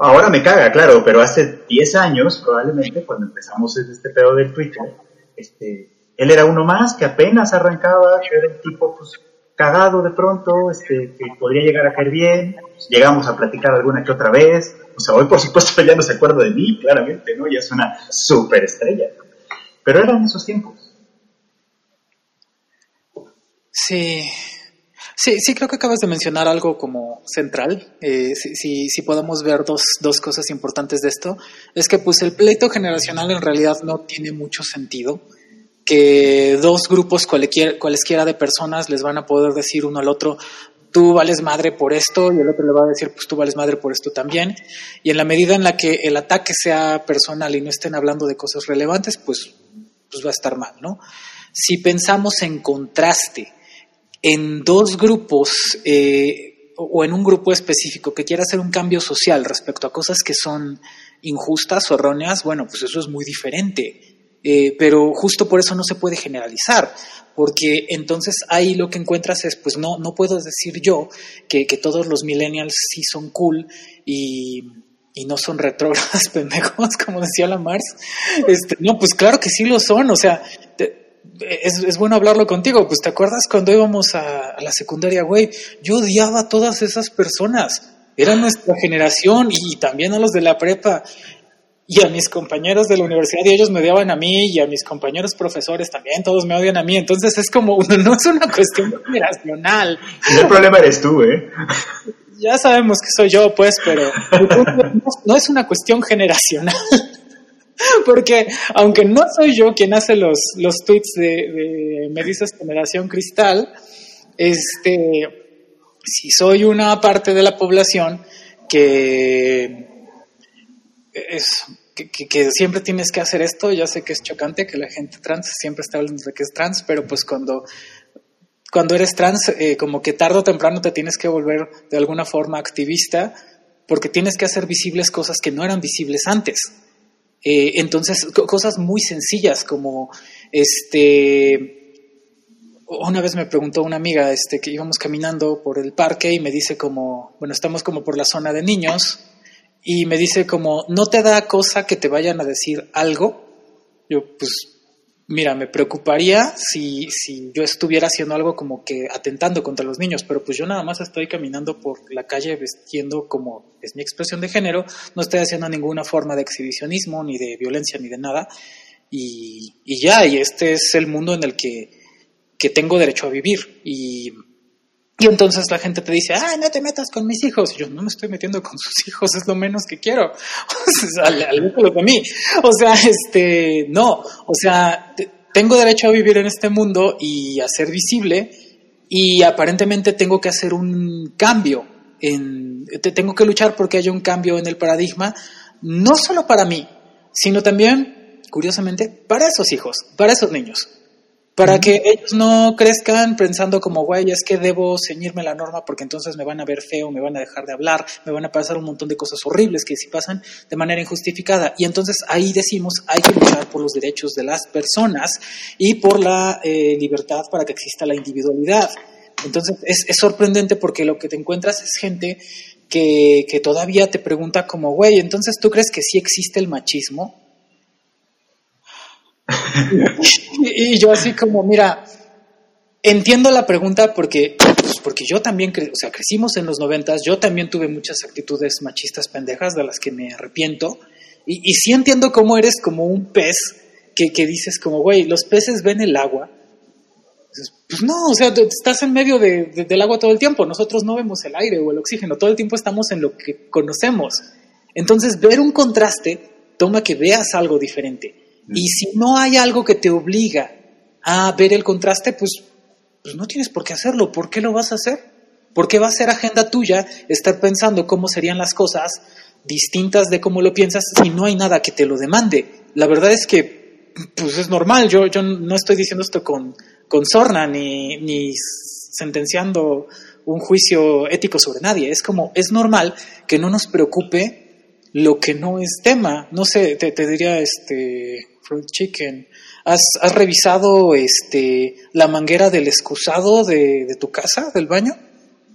ahora me caga, claro, pero hace 10 años, probablemente, cuando empezamos este pedo del Twitter, este, él era uno más que apenas arrancaba, que era un tipo, pues, cagado de pronto, este, que podría llegar a caer bien, llegamos a platicar alguna que otra vez, o sea, hoy por supuesto ya no se acuerda de mí, claramente, ¿no? Ya es una super estrella, pero eran esos tiempos. Sí, Sí, sí, creo que acabas de mencionar algo como central. Eh, si, si, podemos ver dos, dos cosas importantes de esto, es que pues el pleito generacional en realidad no tiene mucho sentido. Que dos grupos cualquier, cualesquiera de personas les van a poder decir uno al otro, tú vales madre por esto, y el otro le va a decir, pues tú vales madre por esto también. Y en la medida en la que el ataque sea personal y no estén hablando de cosas relevantes, pues, pues va a estar mal, ¿no? Si pensamos en contraste, en dos grupos eh, o en un grupo específico que quiera hacer un cambio social respecto a cosas que son injustas o erróneas, bueno, pues eso es muy diferente. Eh, pero justo por eso no se puede generalizar, porque entonces ahí lo que encuentras es, pues no, no puedo decir yo que, todos los millennials sí son cool y, no son retrógradas pendejos, como decía la Mars. Este, no, pues claro que sí lo son, o sea, es, bueno hablarlo contigo. Pues te acuerdas cuando íbamos a, la secundaria, güey, yo odiaba a todas esas personas. Era nuestra generación y también a los de la prepa y a mis compañeros de la universidad y ellos me odiaban a mí y a mis compañeros profesores también, todos me odian a mí. Entonces es como, no es una cuestión generacional. El problema eres tú, ¿eh? Ya sabemos que soy yo, pues, pero no es una cuestión generacional. Porque aunque no soy yo quien hace los, los tweets de, Me dices Generación Cristal, este, si soy una parte de la población que es que, siempre tienes que hacer esto, ya sé que es chocante que la gente trans siempre está hablando de que es trans, pero pues cuando, cuando eres trans, eh, como que tarde o temprano te tienes que volver de alguna forma activista, porque tienes que hacer visibles cosas que no eran visibles antes. Eh, entonces, cosas muy sencillas como, este, una vez me preguntó una amiga, este, que íbamos caminando por el parque y me dice como, bueno, estamos como por la zona de niños y me dice como, ¿no te da cosa que te vayan a decir algo? Yo, pues, Mira, me preocuparía si, si yo estuviera haciendo algo como que atentando contra los niños, pero pues yo nada más estoy caminando por la calle vestiendo como es mi expresión de género, no estoy haciendo ninguna forma de exhibicionismo, ni de violencia, ni de nada, y, y ya, y este es el mundo en el que, que tengo derecho a vivir, y y entonces la gente te dice, ah, no te metas con mis hijos. Y yo no me estoy metiendo con sus hijos, es lo menos que quiero. al, al de mí. O sea, este, no. O sea, tengo derecho a vivir en este mundo y a ser visible y aparentemente tengo que hacer un cambio. En, tengo que luchar porque haya un cambio en el paradigma, no solo para mí, sino también, curiosamente, para esos hijos, para esos niños para que ellos no crezcan pensando como, güey, es que debo ceñirme la norma porque entonces me van a ver feo, me van a dejar de hablar, me van a pasar un montón de cosas horribles que si pasan de manera injustificada. Y entonces ahí decimos, hay que luchar por los derechos de las personas y por la eh, libertad para que exista la individualidad. Entonces es, es, sorprendente porque lo que te encuentras es gente que, que todavía te pregunta como, güey, entonces tú crees que sí existe el machismo? y yo así como, mira, entiendo la pregunta porque, pues, porque yo también, o sea, crecimos en los noventas, yo también tuve muchas actitudes machistas pendejas de las que me arrepiento. Y, y sí entiendo cómo eres como un pez que, que dices como, güey, los peces ven el agua Pues no, o sea, estás en medio del agua todo el tiempo. Nosotros no vemos el aire o el oxígeno, todo el tiempo estamos en lo que conocemos. Entonces, ver un contraste toma que veas algo diferente. Y si no hay algo que te obliga a ver el contraste, pues, pues no tienes por qué hacerlo. ¿Por qué lo vas a hacer? ¿Por qué va a ser agenda tuya estar pensando cómo serían las cosas distintas de cómo lo piensas si no hay nada que te lo demande? La verdad es que pues es normal. Yo, yo no estoy diciendo esto con, con sorna ni, ni sentenciando un juicio ético sobre nadie. Es como, es normal que no nos preocupe lo que no es tema. No sé, te, diría este Fruit Chicken. ¿Has, ¿Has, revisado este la manguera del excusado de, de, tu casa, del baño,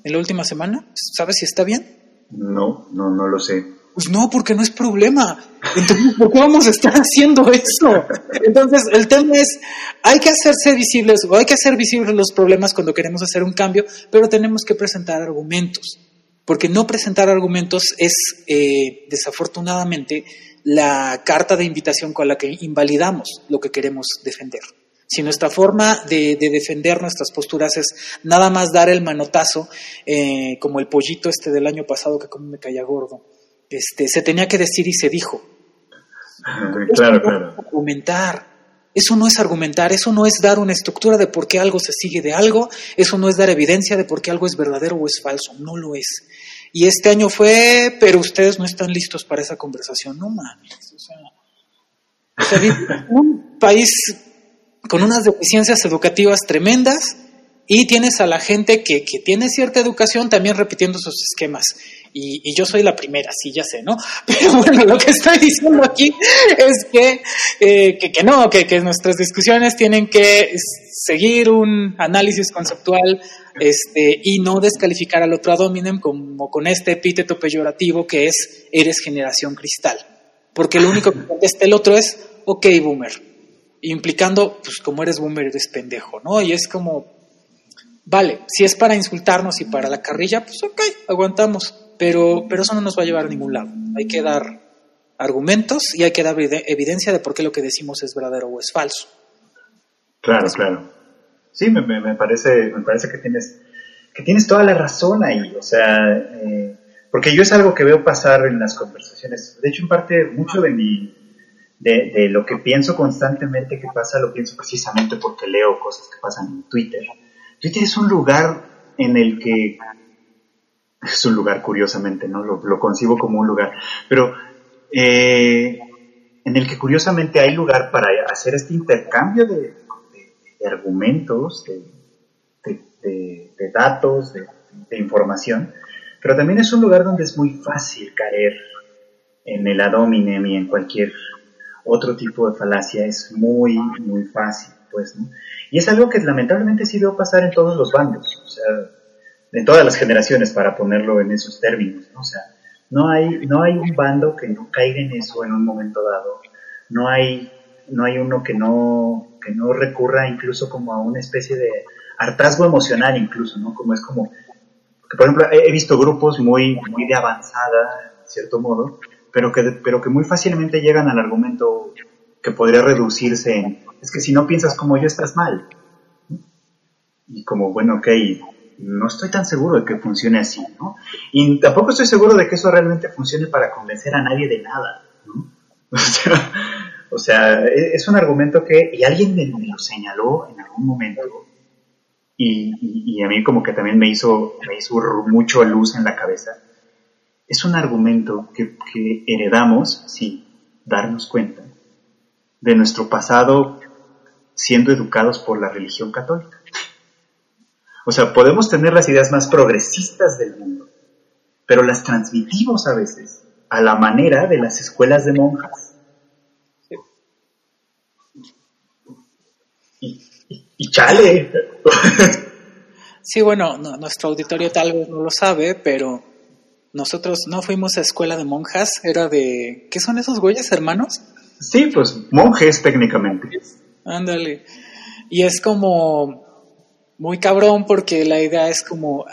en la última semana? ¿Sabes si está bien? No, no, no lo sé. Pues no, porque no es problema. Entonces, ¿por qué vamos a estar haciendo eso? Entonces, el tema es, hay que hacerse visibles o hay que hacer visibles los problemas cuando queremos hacer un cambio, pero tenemos que presentar argumentos. Porque no presentar argumentos es, eh, desafortunadamente, la carta de invitación con la que invalidamos lo que queremos defender. Si nuestra forma de, defender nuestras posturas es nada más dar el manotazo, eh, como el pollito este del año pasado que como me caía gordo, este, se tenía que decir y se dijo. Claro, claro. argumentar. Eso no es argumentar, eso no es dar una estructura de por qué algo se sigue de algo, eso no es dar evidencia de por qué algo es verdadero o es falso, no lo es. Y este año fue, pero ustedes no están listos para esa conversación, no mames. O sea, un país con unas deficiencias educativas tremendas y tienes a la gente que, que tiene cierta educación también repitiendo sus esquemas. Y, yo soy la primera, sí, ya sé, ¿no? Pero bueno, lo que estoy diciendo aquí es que, eh, que, no, que, que, nuestras discusiones tienen que seguir un análisis conceptual este, y no descalificar al otro ad hominem como con este epíteto peyorativo que es eres generación cristal. Porque lo único que contesta el otro es, ok, boomer. Implicando, pues como eres boomer, eres pendejo, ¿no? Y es como, vale, si es para insultarnos y para la carrilla, pues ok, aguantamos pero, pero eso no nos va a llevar a ningún lado. Hay que dar argumentos y hay que dar evidencia de por qué lo que decimos es verdadero o es falso. Claro, claro. Sí, me, me, parece, me parece que tienes, que tienes toda la razón ahí. O sea, eh, porque yo es algo que veo pasar en las conversaciones. De hecho, en parte, mucho de mi, de, de, lo que pienso constantemente que pasa, lo pienso precisamente porque leo cosas que pasan en Twitter. Twitter es un lugar en el que es un lugar curiosamente, ¿no? Lo, concibo como un lugar, pero eh, en el que curiosamente hay lugar para hacer este intercambio de, argumentos, de, datos, de, información, pero también es un lugar donde es muy fácil caer en el adominem y en cualquier otro tipo de falacia, es muy, muy fácil, pues, ¿no? Y es algo que lamentablemente sí veo pasar en todos los bandos, o sea, en todas las generaciones, para ponerlo en esos términos, ¿no? O sea, no hay, no hay un bando que no caiga en eso en un momento dado, no hay, no hay uno que no, que no recurra incluso como a una especie de hartazgo emocional incluso, ¿no? Como es como, que por ejemplo he, visto grupos muy, muy de avanzada, en cierto modo, pero que, pero que muy fácilmente llegan al argumento que podría reducirse en, es que si no piensas como yo estás mal. Y como, bueno, ok, no estoy tan seguro de que funcione así, ¿no? Y tampoco estoy seguro de que eso realmente funcione para convencer a nadie de nada, ¿no? O sea, e, es un argumento que, y alguien me, lo señaló en algún momento, y, a mí como que también me hizo, me hizo mucho luz en la cabeza. Es un argumento que, que heredamos sin darnos cuenta de nuestro pasado siendo educados por la religión católica. O sea, podemos tener las ideas más progresistas del mundo, pero las transmitimos a veces a la manera de las escuelas de monjas. Y, chale. Sí, bueno, nuestro auditorio tal vez no lo sabe, pero nosotros no fuimos a escuela de monjas, era de... ¿Qué son esos güeyes, hermanos? Sí, pues monjes técnicamente. Ándale. Y es como muy cabrón porque la idea es como,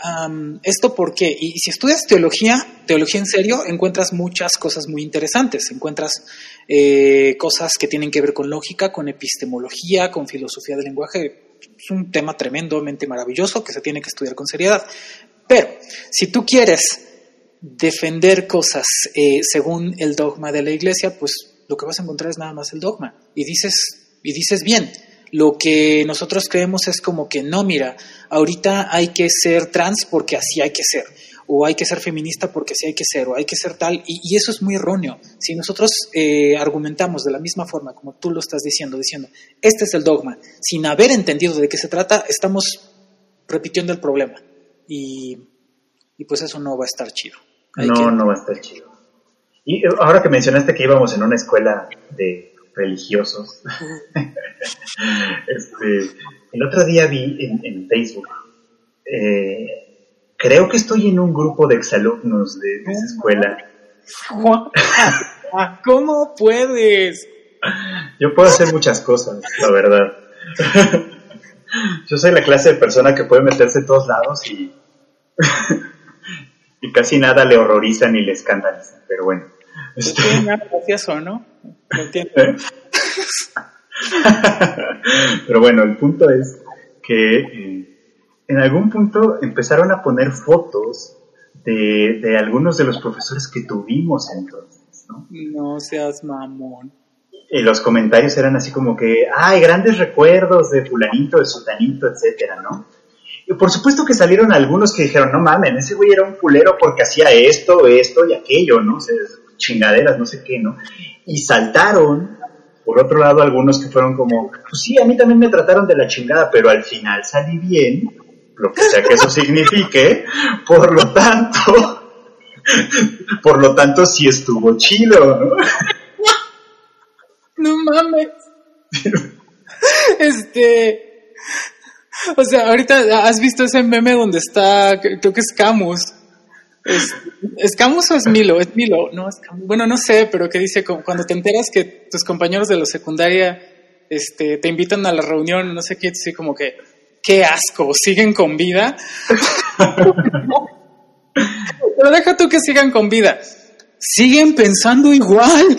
¿esto por qué? Y si estudias teología, teología en serio, encuentras muchas cosas muy interesantes. Encuentras eh, cosas que tienen que ver con lógica, con epistemología, con filosofía del lenguaje. es un tema tremendamente maravilloso que se tiene que estudiar con seriedad. Pero si tú quieres defender cosas eh, según el dogma de la iglesia, pues lo que vas a encontrar es nada más el dogma. Y dices, y dices bien, lo que nosotros creemos es como que no, mira, ahorita hay que ser trans porque así hay que ser, o hay que ser feminista porque así hay que ser, o hay que ser tal, y, eso es muy erróneo. Si nosotros eh, argumentamos de la misma forma como tú lo estás diciendo, diciendo, este es el dogma, sin haber entendido de qué se trata, estamos repitiendo el problema. Y, pues eso no va a estar chido. no, no va a estar chido. Y ahora que mencionaste que íbamos en una escuela de religiosos. este, el otro día vi en, Facebook, eh, creo que estoy en un grupo de exalumnos de, esa escuela. ¿Cómo puedes? Yo puedo hacer muchas cosas, la verdad. Yo soy la clase de persona que puede meterse en todos lados y, y casi nada le horroriza ni le escandaliza, pero bueno. Este... gracioso, ¿no? Pero bueno, el punto es que eh, en algún punto empezaron a poner fotos de, algunos de los profesores que tuvimos entonces, ¿no? No seas mamón. Y los comentarios eran así como que, ay, grandes recuerdos de fulanito, de sutanito, etcétera, ¿no? Y por supuesto que salieron algunos que dijeron, no mames, ese güey era un culero porque hacía esto, esto y aquello, ¿no? O chingaderas, no sé qué, ¿no? Y saltaron, por otro lado, algunos que fueron como, pues sí, a mí también me trataron de la chingada, pero al final salí bien, lo que sea que eso signifique, por lo tanto, por lo tanto sí estuvo chido, ¿no? No mames. Este. O sea, ahorita has visto ese meme donde está, creo que es Camus, ¿Es, Camus o es Milo? Es Milo, no, es Camus. Bueno, no sé, pero que dice cuando te enteras que tus compañeros de la secundaria este, te invitan a la reunión, no sé qué, así como que, qué asco, siguen con vida. pero deja tú que sigan con vida siguen pensando igual.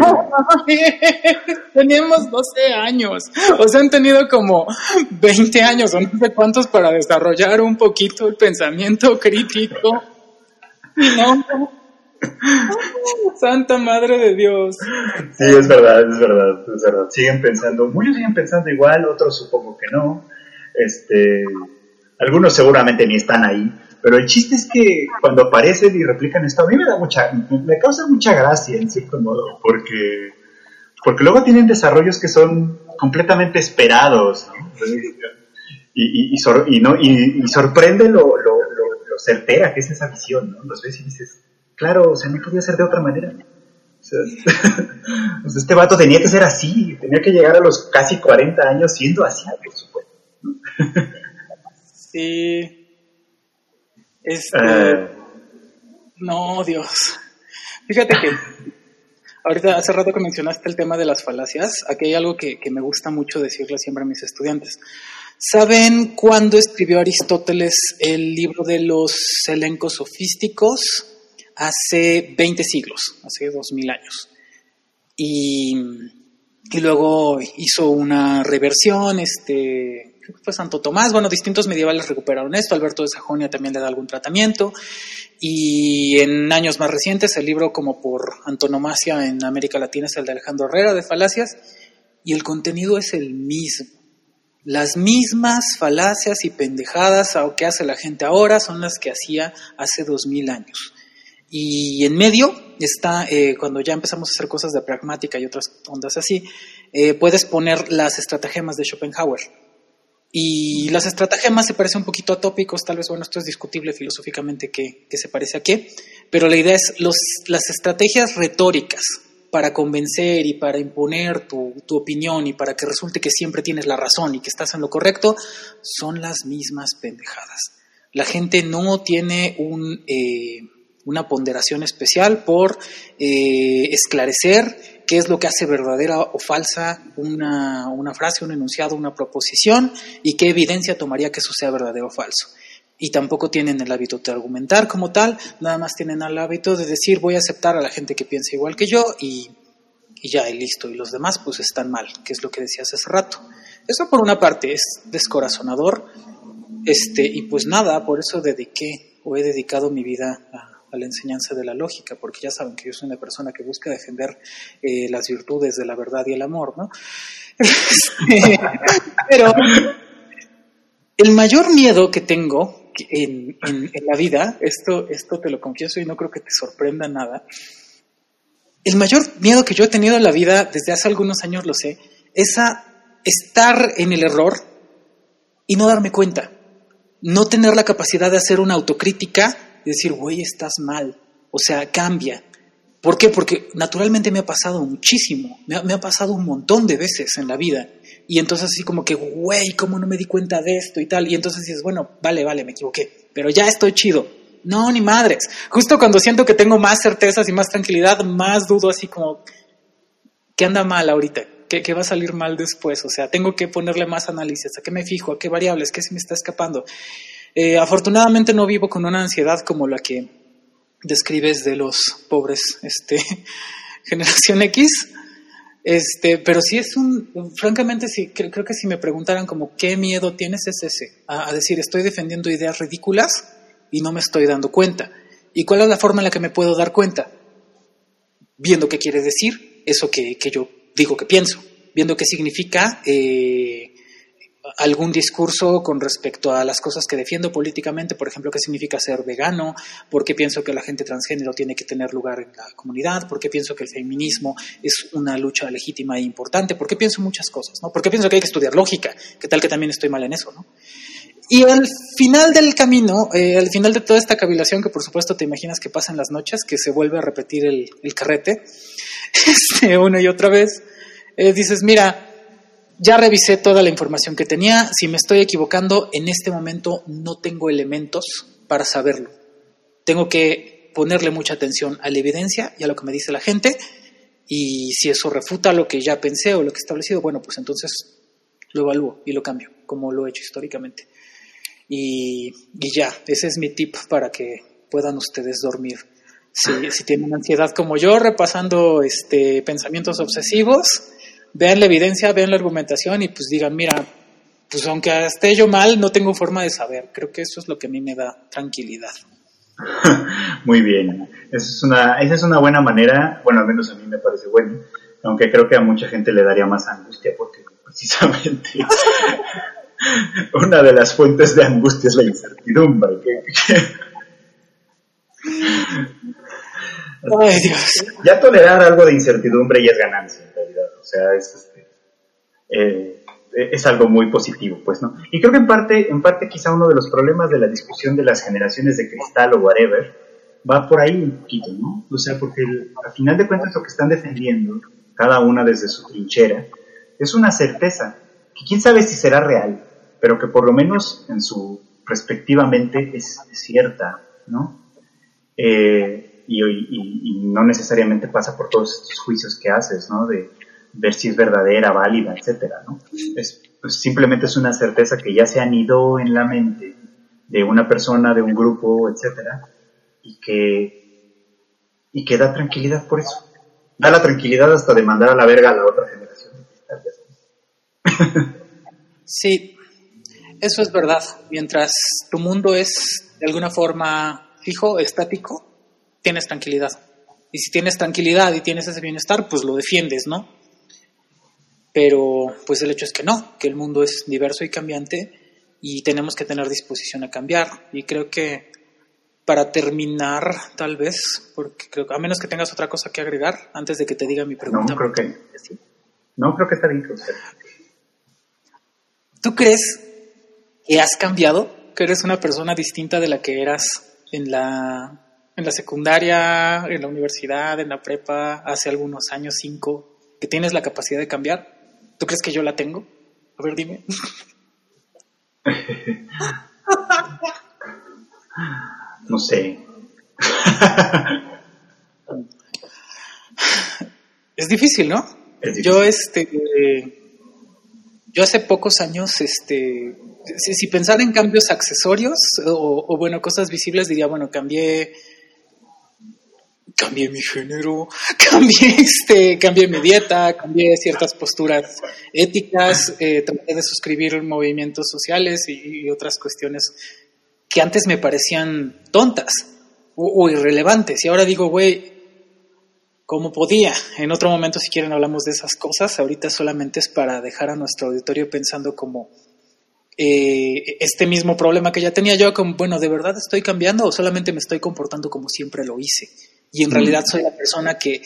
¿Ah, teníamos 12 años. O sea, han tenido como 20 años o no sé cuántos para desarrollar un poquito el pensamiento crítico. Y no. Santa Madre de Dios. Sí, es verdad, es verdad, es verdad. Siguen pensando, muchos siguen pensando igual, otros supongo que no. Este, algunos seguramente ni están ahí, pero el chiste es que cuando aparecen y replican esto, a mí me da mucha, me causa mucha gracia en cierto modo, porque, porque luego tienen desarrollos que son completamente esperados, ¿no? Y, y, y, no, y, sorprende lo, lo, lo, certera que es esa visión, ¿no? Los ves y dices, claro, o sea, no podía ser de otra manera. O sea, este vato tenía que ser así, tenía que llegar a los casi 40 años siendo así, por supuesto. Sí, este, eh. No, Dios. Fíjate que ahorita hace rato que mencionaste el tema de las falacias, aquí hay algo que, me gusta mucho decirle siempre a mis estudiantes. ¿Saben cuándo escribió Aristóteles el libro de los elencos sofísticos? Hace 20 siglos, hace 2000 años. Y, y luego hizo una reversión, este, fue Santo Tomás, bueno, distintos medievales recuperaron esto, Alberto de Sajonia también le da algún tratamiento, y en años más recientes el libro como por antonomasia en América Latina es el de Alejandro Herrera de Falacias, y el contenido es el mismo. Las mismas falacias y pendejadas que hace la gente ahora son las que hacía hace dos mil años. Y en medio está, eh, cuando ya empezamos a hacer cosas de pragmática y otras ondas así, eh, puedes poner las estratagemas de Schopenhauer y las estratagemas se parecen un poquito a tópicos, tal vez, bueno, esto es discutible filosóficamente qué, se parece a qué, pero la idea es los, las estrategias retóricas para convencer y para imponer tu, tu, opinión y para que resulte que siempre tienes la razón y que estás en lo correcto, son las mismas pendejadas. La gente no tiene un, eh, una ponderación especial por eh, esclarecer qué es lo que hace verdadera o falsa una, una, frase, un enunciado, una proposición y qué evidencia tomaría que eso sea verdadero o falso. Y tampoco tienen el hábito de argumentar como tal, nada más tienen el hábito de decir voy a aceptar a la gente que piensa igual que yo y, y ya, y listo. Y los demás pues están mal, que es lo que decías hace rato. Eso por una parte es descorazonador, este, y pues nada, por eso dediqué o he dedicado mi vida a, la enseñanza de la lógica, porque ya saben que yo soy una persona que busca defender eh, las virtudes de la verdad y el amor, ¿no? pero el mayor miedo que tengo en, en, la vida, esto, esto te lo confieso y no creo que te sorprenda nada, el mayor miedo que yo he tenido en la vida desde hace algunos años, lo sé, es a estar en el error y no darme cuenta. No tener la capacidad de hacer una autocrítica y decir, güey, estás mal. O sea, cambia. ¿Por qué? Porque naturalmente me ha pasado muchísimo. Me ha, pasado un montón de veces en la vida. Y entonces así como que, güey, ¿cómo no me di cuenta de esto y tal? Y entonces dices, bueno, vale, vale, me equivoqué. Pero ya estoy chido no, ni madres. Justo cuando siento que tengo más certezas y más tranquilidad, más dudo así como, ¿qué anda mal ahorita? ¿Qué, va a salir mal después? O sea, tengo que ponerle más análisis. ¿A qué me fijo? ¿A qué variables? ¿Qué se me está escapando? Eh, afortunadamente no vivo con una ansiedad como la que describes de los pobres este, generación X. Este, pero sí es un, francamente, sí, creo, que si me preguntaran como qué miedo tienes es ese, a decir estoy defendiendo ideas ridículas y no me estoy dando cuenta. ¿Y cuál es la forma en la que me puedo dar cuenta? Viendo qué quiere decir eso que, yo digo que pienso, viendo qué significa eh, algún discurso con respecto a las cosas que defiendo políticamente, por ejemplo, qué significa ser vegano, por qué pienso que la gente transgénero tiene que tener lugar en la comunidad, por qué pienso que el feminismo es una lucha legítima e importante, por qué pienso muchas cosas, ¿no? Por qué pienso que hay que estudiar lógica, qué tal que también estoy mal en eso, ¿no? Y al final del camino, eh, al final de toda esta cavilación, que por supuesto te imaginas que pasa en las noches, que se vuelve a repetir el, carrete, este, una y otra vez, eh, dices, mira, ya revisé toda la información que tenía, si me estoy equivocando, en este momento no tengo elementos para saberlo. Tengo que ponerle mucha atención a la evidencia y a lo que me dice la gente, y si eso refuta lo que ya pensé o lo que he establecido, bueno, pues entonces lo evalúo y lo cambio, como lo he hecho históricamente. Y, ya, ese es mi tip para que puedan ustedes dormir. Si, si tienen ansiedad como yo, repasando este, pensamientos obsesivos, vean la evidencia, vean la argumentación y pues digan, mira, pues aunque esté yo mal, no tengo forma de saber. Creo que eso es lo que a mí me da tranquilidad. Muy bien, esa es, una, esa es una buena manera, bueno, al menos a mí me parece bueno, aunque creo que a mucha gente le daría más angustia porque precisamente una de las fuentes de angustia es la incertidumbre. Ya tolerar algo de incertidumbre ya es ganancia, en realidad. O sea, es, este, eh, es algo muy positivo, pues, ¿no? Y creo que en parte, en parte quizá uno de los problemas de la discusión de las generaciones de cristal o whatever va por ahí un poquito, ¿no? O sea, porque al final de cuentas lo que están defendiendo, cada una desde su trinchera, es una certeza, que quién sabe si será real, pero que por lo menos en su respectivamente es, cierta, ¿no? Eh, y, no necesariamente pasa por todos estos juicios que haces, ¿no? De ver si es verdadera, válida, etcétera, ¿no? Es, pues simplemente es una certeza que ya se anidó en la mente de una persona, de un grupo, etcétera, y que, y que da tranquilidad por eso. Da la tranquilidad hasta de mandar a la verga a la otra generación. Sí, eso es verdad. Mientras tu mundo es de alguna forma fijo, estático, tienes tranquilidad. Y si tienes tranquilidad y tienes ese bienestar, pues lo defiendes, ¿no? Pero pues el hecho es que no, que el mundo es diverso y cambiante y tenemos que tener disposición a cambiar. Y creo que para terminar, tal vez, porque creo, a menos que tengas otra cosa que agregar antes de que te diga mi pregunta. No, creo que, no creo que está bien. ¿Tú crees que has cambiado, que eres una persona distinta de la que eras en la, en la secundaria, en la universidad, en la prepa, hace algunos años, cinco, que tienes la capacidad de cambiar. ¿Tú crees que yo la tengo? A ver, dime. no sé. es difícil, ¿no? Yo, este, yo hace pocos años, este, si, si pensara en cambios accesorios o, bueno, cosas visibles, diría, bueno, cambié, cambié mi género, cambié, este, cambié mi dieta, cambié ciertas posturas éticas, eh, traté de suscribir movimientos sociales y, otras cuestiones que antes me parecían tontas o, irrelevantes. Y ahora digo, güey, como podía. En otro momento, si quieren, hablamos de esas cosas. Ahorita solamente es para dejar a nuestro auditorio pensando como eh, este mismo problema que ya tenía yo, como, bueno, ¿de verdad estoy cambiando o solamente me estoy comportando como siempre lo hice? Y en realidad soy la persona que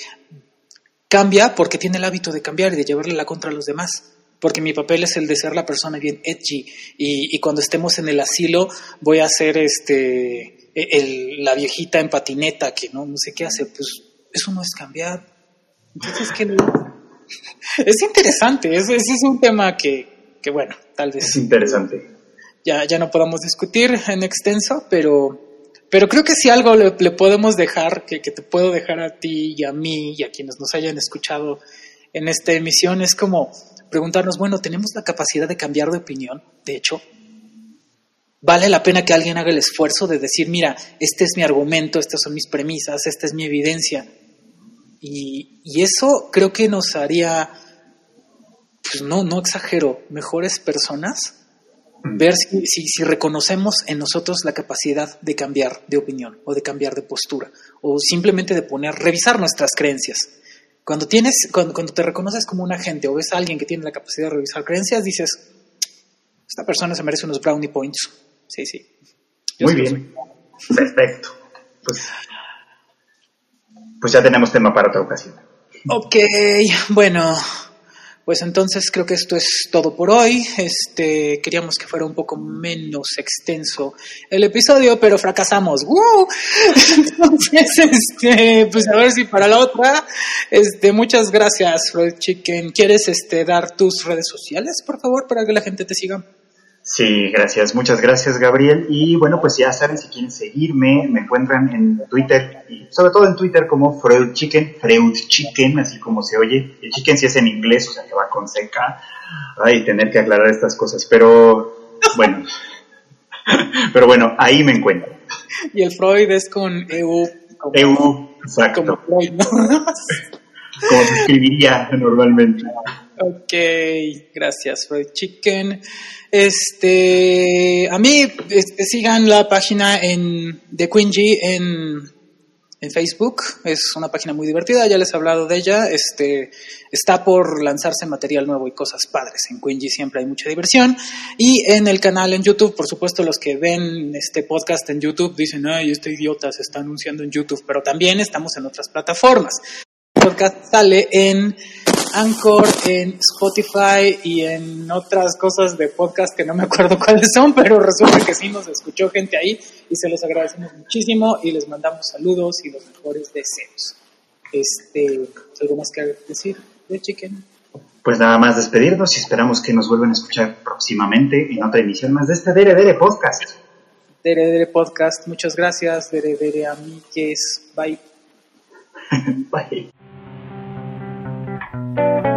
cambia porque tiene el hábito de cambiar y de llevarle la contra a los demás. Porque mi papel es el de ser la persona bien edgy. Y, cuando estemos en el asilo, voy a ser este, e, la viejita en patineta que no, no sé qué hace. Pues eso no es cambiar. Entonces, ¿qué Es interesante. Ese es, un tema que, que, bueno, tal vez. Es interesante. Ya, ya no podamos discutir en extenso, pero pero creo que si algo le, podemos dejar, que, te puedo dejar a ti y a mí y a quienes nos hayan escuchado en esta emisión, es como preguntarnos, bueno, ¿tenemos la capacidad de cambiar de opinión? De hecho, ¿vale la pena que alguien haga el esfuerzo de decir, mira, este es mi argumento, estas son mis premisas, esta es mi evidencia? Y, y eso creo que nos haría, pues no, no exagero, mejores personas ver si, si, reconocemos en nosotros la capacidad de cambiar de opinión o de cambiar de postura o simplemente de poner, revisar nuestras creencias. Cuando, tienes, cuando, cuando te reconoces como un agente o ves a alguien que tiene la capacidad de revisar creencias, dices, esta persona se merece unos brownie points. Sí, sí. Muy bien. Perfecto. Pues, pues ya tenemos tema para otra ocasión. Ok, bueno, pues entonces creo que esto es todo por hoy. Este, queríamos que fuera un poco menos extenso el episodio, pero fracasamos. ¡Woo! Entonces, este, pues a ver si para la otra. Este, muchas gracias, Freud Chicken. ¿Quieres este dar tus redes sociales, por favor, para que la gente te siga? Sí, gracias, muchas gracias Gabriel. Y bueno, pues ya saben, si quieren seguirme, me encuentran en Twitter, y sobre todo en Twitter como Freud Chicken, Freud Chicken, así como se oye. El chicken si es en inglés, o sea que va con seca. Ay, tener que aclarar estas cosas, pero bueno. pero bueno, ahí me encuentro. Y el Freud es con EU. EU, exacto. Como Freud, ¿no? como se escribiría normalmente. Ok, gracias, Freud Chicken. Este, a mí, sigan la página de Quingy en, en Facebook. Es una página muy divertida, ya les he hablado de ella. Este, está por lanzarse material nuevo y cosas padres. En Quingy siempre hay mucha diversión. Y en el canal en YouTube, por supuesto, los que ven este podcast en YouTube dicen, ay, este idiota se está anunciando en YouTube, pero también estamos en otras plataformas. El podcast sale en Anchor, en Spotify y en otras cosas de podcast que no me acuerdo cuáles son, pero resulta que sí nos escuchó gente ahí y se los agradecemos muchísimo y les mandamos saludos y los mejores deseos. Este, ¿Algo más que decir de Chicken? Pues nada más despedirnos y esperamos que nos vuelvan a escuchar próximamente en otra emisión más de este Dere Dere Podcast. Dere Dere Podcast, muchas gracias. Dere Dere amigues, bye. bye. Thank you.